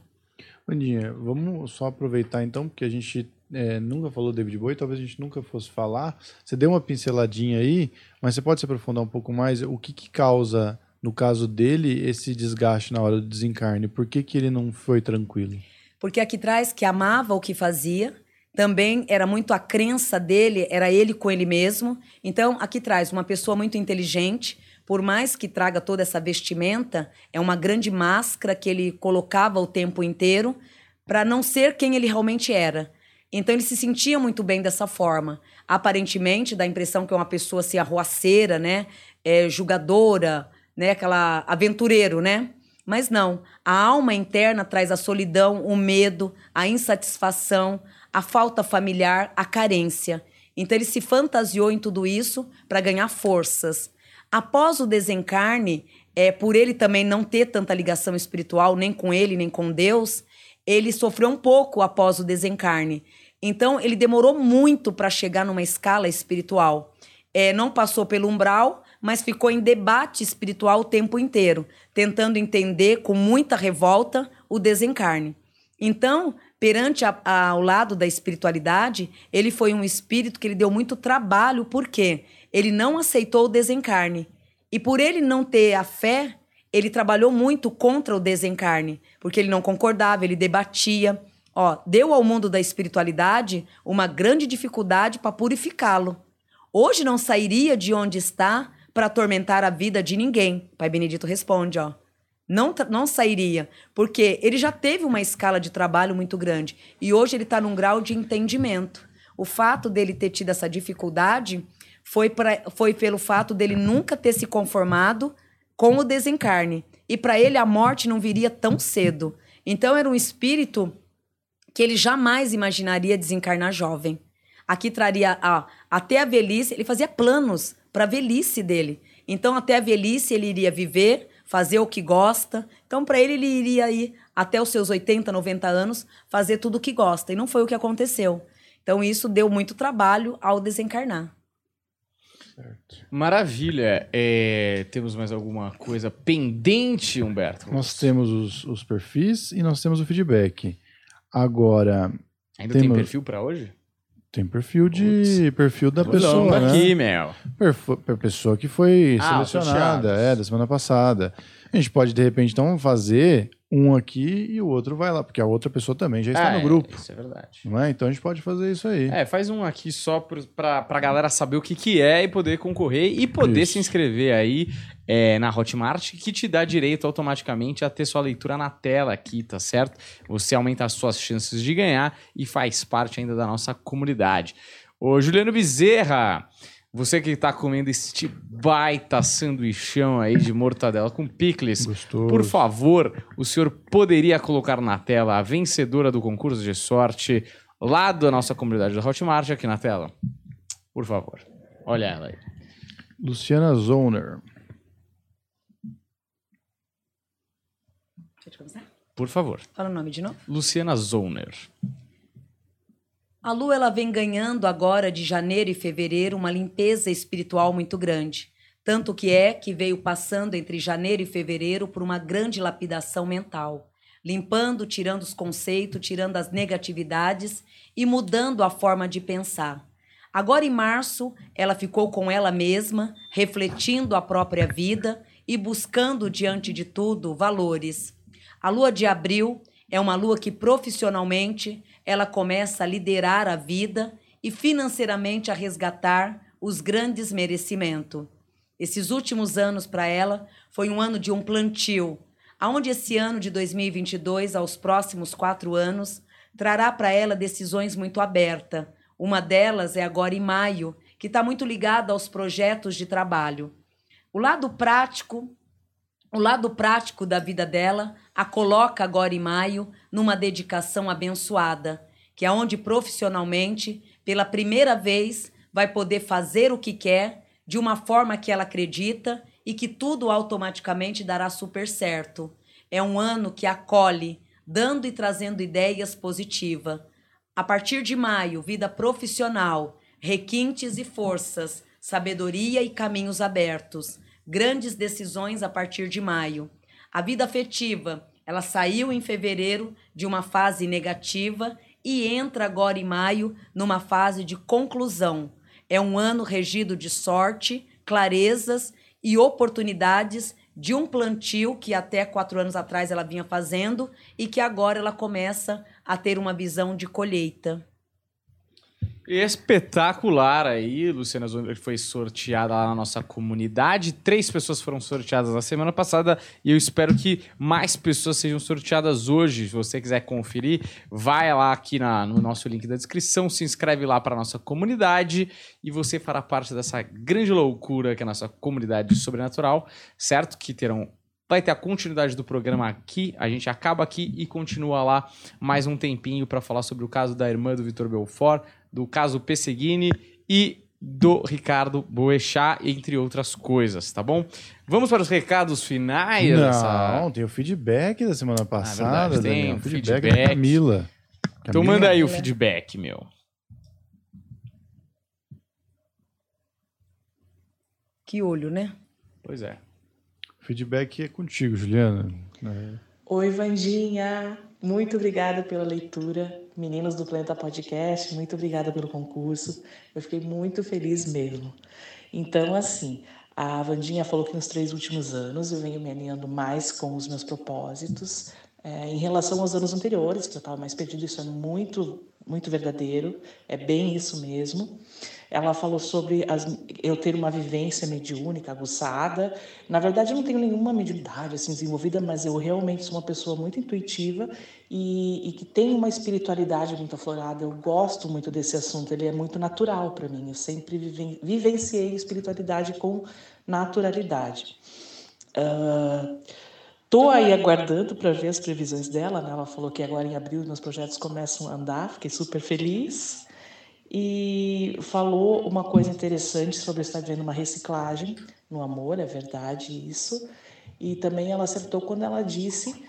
Vandinha, vamos só aproveitar então, porque a gente é, nunca falou David Bowie, talvez a gente nunca fosse falar. Você deu uma pinceladinha aí, mas você pode se aprofundar um pouco mais? O que, que causa, no caso dele, esse desgaste na hora do desencarne? Por que, que ele não foi tranquilo? Porque aqui traz que amava o que fazia, também era muito a crença dele, era ele com ele mesmo. Então, aqui traz uma pessoa muito inteligente, por mais que traga toda essa vestimenta, é uma grande máscara que ele colocava o tempo inteiro para não ser quem ele realmente era. Então ele se sentia muito bem dessa forma. Aparentemente, dá a impressão que é uma pessoa assim, arruaceira, né? É, julgadora, né? Aquela aventureiro, né? Mas não. A alma interna traz a solidão, o medo, a insatisfação, a falta familiar, a carência. Então ele se fantasiou em tudo isso para ganhar forças. Após o desencarne, é, por ele também não ter tanta ligação espiritual, nem com ele, nem com Deus, ele sofreu um pouco após o desencarne. Então, ele demorou muito para chegar numa escala espiritual. É, não passou pelo umbral, mas ficou em debate espiritual o tempo inteiro, tentando entender com muita revolta o desencarne. Então, perante a, a, ao lado da espiritualidade, ele foi um espírito que ele deu muito trabalho, porque ele não aceitou o desencarne. E por ele não ter a fé, ele trabalhou muito contra o desencarne, porque ele não concordava, ele debatia. Ó, deu ao mundo da espiritualidade uma grande dificuldade para purificá-lo. Hoje não sairia de onde está para atormentar a vida de ninguém. Pai Benedito responde, ó. Não, não sairia, porque ele já teve uma escala de trabalho muito grande e hoje ele está num grau de entendimento. O fato dele ter tido essa dificuldade foi, pra, foi pelo fato dele nunca ter se conformado com o desencarne. E para ele a morte não viria tão cedo. Então era um espírito que ele jamais imaginaria desencarnar jovem. Aqui traria a, até a velhice, ele fazia planos para a velhice dele. Então até a velhice ele iria viver, fazer o que gosta. Então para ele ele iria ir até os seus 80, 90 anos fazer tudo o que gosta. E não foi o que aconteceu. Então isso deu muito trabalho ao desencarnar. Certo. Maravilha. É, temos mais alguma coisa pendente, Humberto? Nós temos os, os perfis e nós temos o feedback. Agora. Ainda temos... tem perfil para hoje? Tem perfil de perfil da pessoa, né? aqui, meu. Perfil, pessoa que foi ah, selecionada, é, da semana passada. A gente pode, de repente, então fazer um aqui e o outro vai lá, porque a outra pessoa também já está no é, grupo. Isso é verdade. Não é? Então a gente pode fazer isso aí. É, faz um aqui só para a galera saber o que, que é e poder concorrer e poder isso. se inscrever aí é, na Hotmart, que te dá direito automaticamente a ter sua leitura na tela aqui, tá certo? Você aumenta as suas chances de ganhar e faz parte ainda da nossa comunidade. Ô, Juliano Bezerra. Você que está comendo este baita sanduichão aí de mortadela com picles, Gostoso. por favor, o senhor poderia colocar na tela a vencedora do concurso de sorte lá da nossa comunidade da Hotmart aqui na tela? Por favor. Olha ela aí. Luciana Zoner. Eu começar? Por favor. Fala o nome de novo. Luciana Zoner. A lua ela vem ganhando agora de janeiro e fevereiro uma limpeza espiritual muito grande. Tanto que é que veio passando entre janeiro e fevereiro por uma grande lapidação mental, limpando, tirando os conceitos, tirando as negatividades e mudando a forma de pensar. Agora em março, ela ficou com ela mesma, refletindo a própria vida e buscando diante de tudo valores. A lua de abril é uma lua que profissionalmente ela começa a liderar a vida e financeiramente a resgatar os grandes merecimentos. Esses últimos anos para ela foi um ano de um plantio, aonde esse ano de 2022, aos próximos quatro anos, trará para ela decisões muito abertas. Uma delas é agora em maio, que está muito ligada aos projetos de trabalho. O lado prático, o lado prático da vida dela a coloca agora em maio numa dedicação abençoada, que é onde profissionalmente, pela primeira vez, vai poder fazer o que quer de uma forma que ela acredita e que tudo automaticamente dará super certo. É um ano que acolhe, dando e trazendo ideias positivas. A partir de maio, vida profissional, requintes e forças, sabedoria e caminhos abertos. Grandes decisões a partir de maio. A vida afetiva, ela saiu em fevereiro de uma fase negativa e entra agora em maio numa fase de conclusão. É um ano regido de sorte, clarezas e oportunidades de um plantio que até quatro anos atrás ela vinha fazendo e que agora ela começa a ter uma visão de colheita. Espetacular aí, Luciana Zunder foi sorteada lá na nossa comunidade. Três pessoas foram sorteadas na semana passada e eu espero que mais pessoas sejam sorteadas hoje. Se você quiser conferir, vai lá aqui na, no nosso link da descrição, se inscreve lá para nossa comunidade e você fará parte dessa grande loucura que é a nossa comunidade sobrenatural, certo? Que terão vai ter a continuidade do programa aqui. A gente acaba aqui e continua lá mais um tempinho para falar sobre o caso da irmã do Vitor Belfort, do caso Pesseguini e do Ricardo Boechat, entre outras coisas, tá bom? Vamos para os recados finais Não, dessa... tem o feedback da semana passada, verdade, tem Daniel. o feedback, feedback. da Camila. Então Camila? manda aí o feedback, meu. Que olho, né? Pois é. Feedback é contigo, Juliana. É. Oi, Vandinha! Muito obrigada pela leitura. Meninos do Planeta Podcast, muito obrigada pelo concurso. Eu fiquei muito feliz mesmo. Então, assim, a Vandinha falou que nos três últimos anos eu venho me alinhando mais com os meus propósitos. É, em relação aos anos anteriores, que eu estava mais perdido, isso é muito, muito verdadeiro, é bem isso mesmo. Ela falou sobre as, eu ter uma vivência mediúnica, aguçada. Na verdade, eu não tenho nenhuma mediunidade assim, desenvolvida, mas eu realmente sou uma pessoa muito intuitiva e, e que tem uma espiritualidade muito aflorada. Eu gosto muito desse assunto, ele é muito natural para mim. Eu sempre viven, vivenciei espiritualidade com naturalidade. Uh, Tô aí aguardando para ver as previsões dela, né? Ela falou que agora em abril meus projetos começam a andar, fiquei super feliz. E falou uma coisa interessante sobre estar vendo uma reciclagem no amor, é verdade isso. E também ela acertou quando ela disse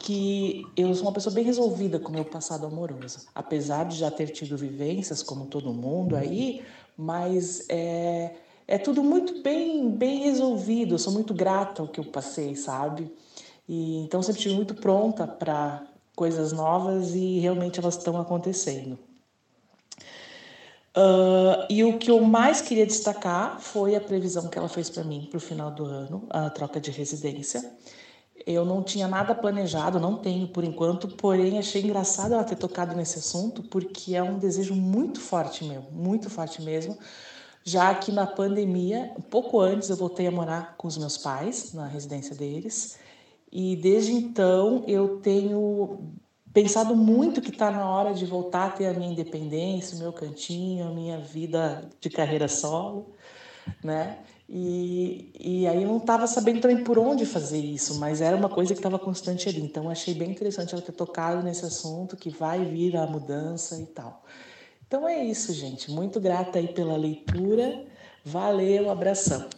que eu sou uma pessoa bem resolvida com o meu passado amoroso. Apesar de já ter tido vivências, como todo mundo aí, mas é, é tudo muito bem, bem resolvido. Eu sou muito grata ao que eu passei, sabe? E então sempre estive muito pronta para coisas novas e realmente elas estão acontecendo. Uh, e o que eu mais queria destacar foi a previsão que ela fez para mim para o final do ano, a troca de residência. Eu não tinha nada planejado, não tenho por enquanto, porém achei engraçado ela ter tocado nesse assunto, porque é um desejo muito forte meu, muito forte mesmo. Já que na pandemia, pouco antes, eu voltei a morar com os meus pais, na residência deles, e desde então eu tenho pensado muito que está na hora de voltar a ter a minha independência, o meu cantinho, a minha vida de carreira solo, né? E, e aí eu não estava sabendo também por onde fazer isso, mas era uma coisa que estava constante ali. Então achei bem interessante ela ter tocado nesse assunto, que vai vir a mudança e tal. Então é isso, gente. Muito grata aí pela leitura. Valeu, abração.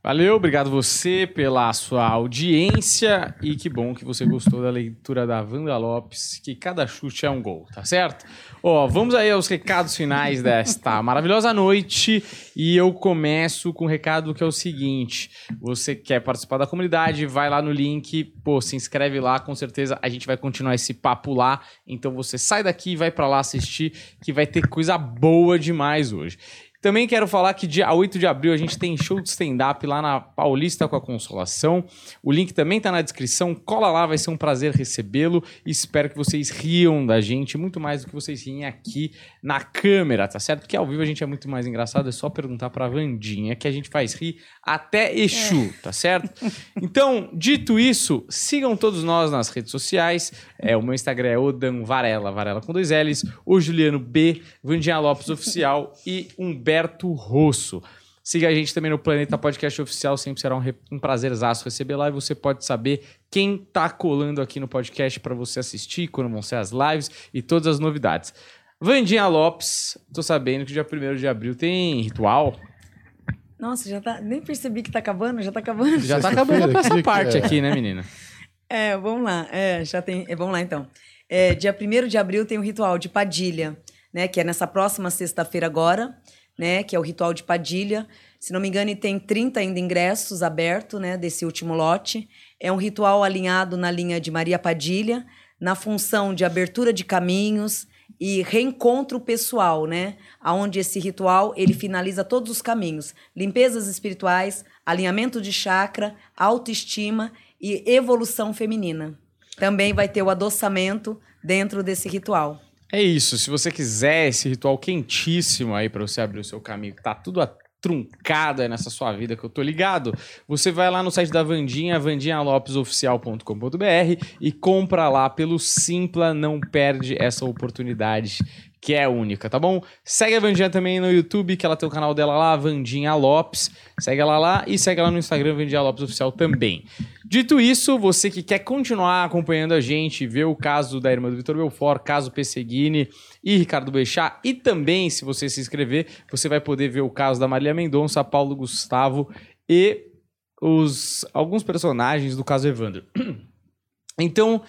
Valeu, obrigado você pela sua audiência e que bom que você gostou da leitura da Wanda Lopes, que cada chute é um gol, tá certo? Ó, vamos aí aos recados finais desta maravilhosa noite e eu começo com um recado que é o seguinte: você quer participar da comunidade, vai lá no link, pô, se inscreve lá, com certeza a gente vai continuar esse papo lá. Então você sai daqui e vai para lá assistir, que vai ter coisa boa demais hoje. Também quero falar que dia 8 de abril a gente tem show de stand-up lá na Paulista com a Consolação. O link também tá na descrição. Cola lá, vai ser um prazer recebê-lo. Espero que vocês riam da gente muito mais do que vocês riem aqui na câmera, tá certo? Porque ao vivo a gente é muito mais engraçado. É só perguntar pra Vandinha que a gente faz rir até Exu, tá certo? Então, dito isso, sigam todos nós nas redes sociais. É, o meu Instagram é Odan Varela, Varela com dois L's. O Juliano B, Vandinha Lopes Oficial e Humberto Rosso. Siga a gente também no Planeta Podcast Oficial, sempre será um, re- um prazerzaço receber lá e você pode saber quem tá colando aqui no podcast para você assistir, quando vão ser as lives e todas as novidades. Vandinha Lopes, tô sabendo que dia 1 de abril tem ritual. Nossa, já tá. Nem percebi que tá acabando, já tá acabando. Já tá acabando com essa parte é? aqui, né, menina? É, vamos lá. É, já tem. é, vamos lá então. É, dia 1 de abril tem o ritual de Padilha, né? Que é nessa próxima sexta-feira agora, né? Que é o ritual de Padilha. Se não me engano, tem 30 ainda ingressos abertos, né? Desse último lote. É um ritual alinhado na linha de Maria Padilha, na função de abertura de caminhos e reencontro pessoal, né? Aonde esse ritual ele finaliza todos os caminhos: limpezas espirituais, alinhamento de chakra, autoestima e evolução feminina. Também vai ter o adoçamento dentro desse ritual. É isso. Se você quiser esse ritual quentíssimo aí para você abrir o seu caminho, tá tudo truncado aí nessa sua vida que eu tô ligado, você vai lá no site da Vandinha, vandinhalopesoficial.com.br e compra lá pelo Simpla, não perde essa oportunidade que é única, tá bom? Segue a Vandinha também no YouTube, que ela tem o canal dela lá, Vandinha Lopes. Segue ela lá e segue ela no Instagram, Vandinha Lopes Oficial também. Dito isso, você que quer continuar acompanhando a gente, ver o caso da irmã do Vitor Belfort, caso Pesseguini e Ricardo Bechá, e também, se você se inscrever, você vai poder ver o caso da Maria Mendonça, Paulo Gustavo e os alguns personagens do caso Evandro. Então,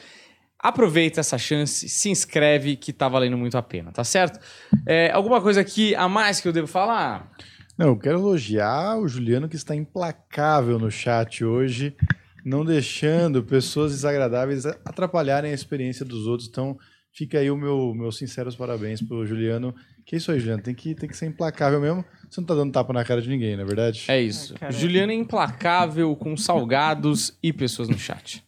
Aproveita essa chance, se inscreve que tá valendo muito a pena, tá certo? É, alguma coisa aqui a mais que eu devo falar? Não, eu quero elogiar o Juliano que está implacável no chat hoje, não deixando pessoas desagradáveis atrapalharem a experiência dos outros. Então, fica aí o meu meus sinceros parabéns pro Juliano. Que é isso aí, Juliano, tem que, tem que ser implacável mesmo. Você não tá dando tapa na cara de ninguém, não é verdade? É isso. Ai, Juliano é implacável com salgados e pessoas no chat.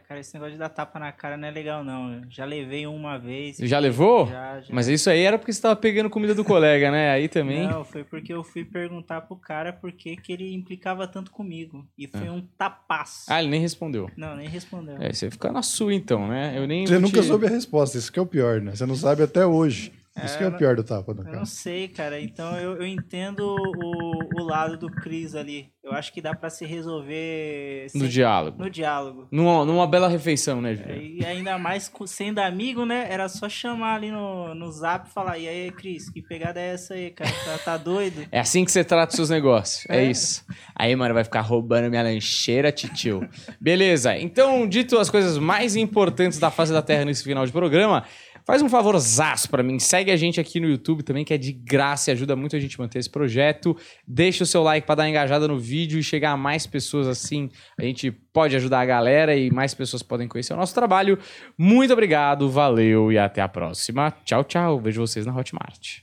Cara, esse negócio de dar tapa na cara não é legal, não. Eu já levei uma vez. Já levou? Já, já. Mas isso aí era porque você tava pegando comida do colega, né? Aí também. Não, foi porque eu fui perguntar pro cara por que, que ele implicava tanto comigo. E foi ah. um tapaço. Ah, ele nem respondeu. Não, nem respondeu. É, você fica na sua então, né? Eu nem. Você nunca te... soube a resposta, isso que é o pior, né? Você não sabe até hoje. Isso que é o pior do tapa do cara. Eu não sei, cara. Então eu, eu entendo o, o lado do Cris ali. Eu acho que dá para se resolver... No diálogo. No diálogo. Numa, numa bela refeição, né, Júlio? E ainda mais sendo amigo, né? Era só chamar ali no, no zap e falar, e aí, Cris, que pegada é essa aí, cara? Tá, tá doido? É assim que você trata os seus negócios. É. é isso. Aí, mano, vai ficar roubando minha lancheira, titio. Beleza. Então, dito as coisas mais importantes da face da Terra nesse final de programa... Faz um favorzaço para mim, segue a gente aqui no YouTube também, que é de graça e ajuda muito a gente a manter esse projeto. Deixa o seu like para dar engajada no vídeo e chegar a mais pessoas assim. A gente pode ajudar a galera e mais pessoas podem conhecer o nosso trabalho. Muito obrigado, valeu e até a próxima. Tchau, tchau. Vejo vocês na Hotmart.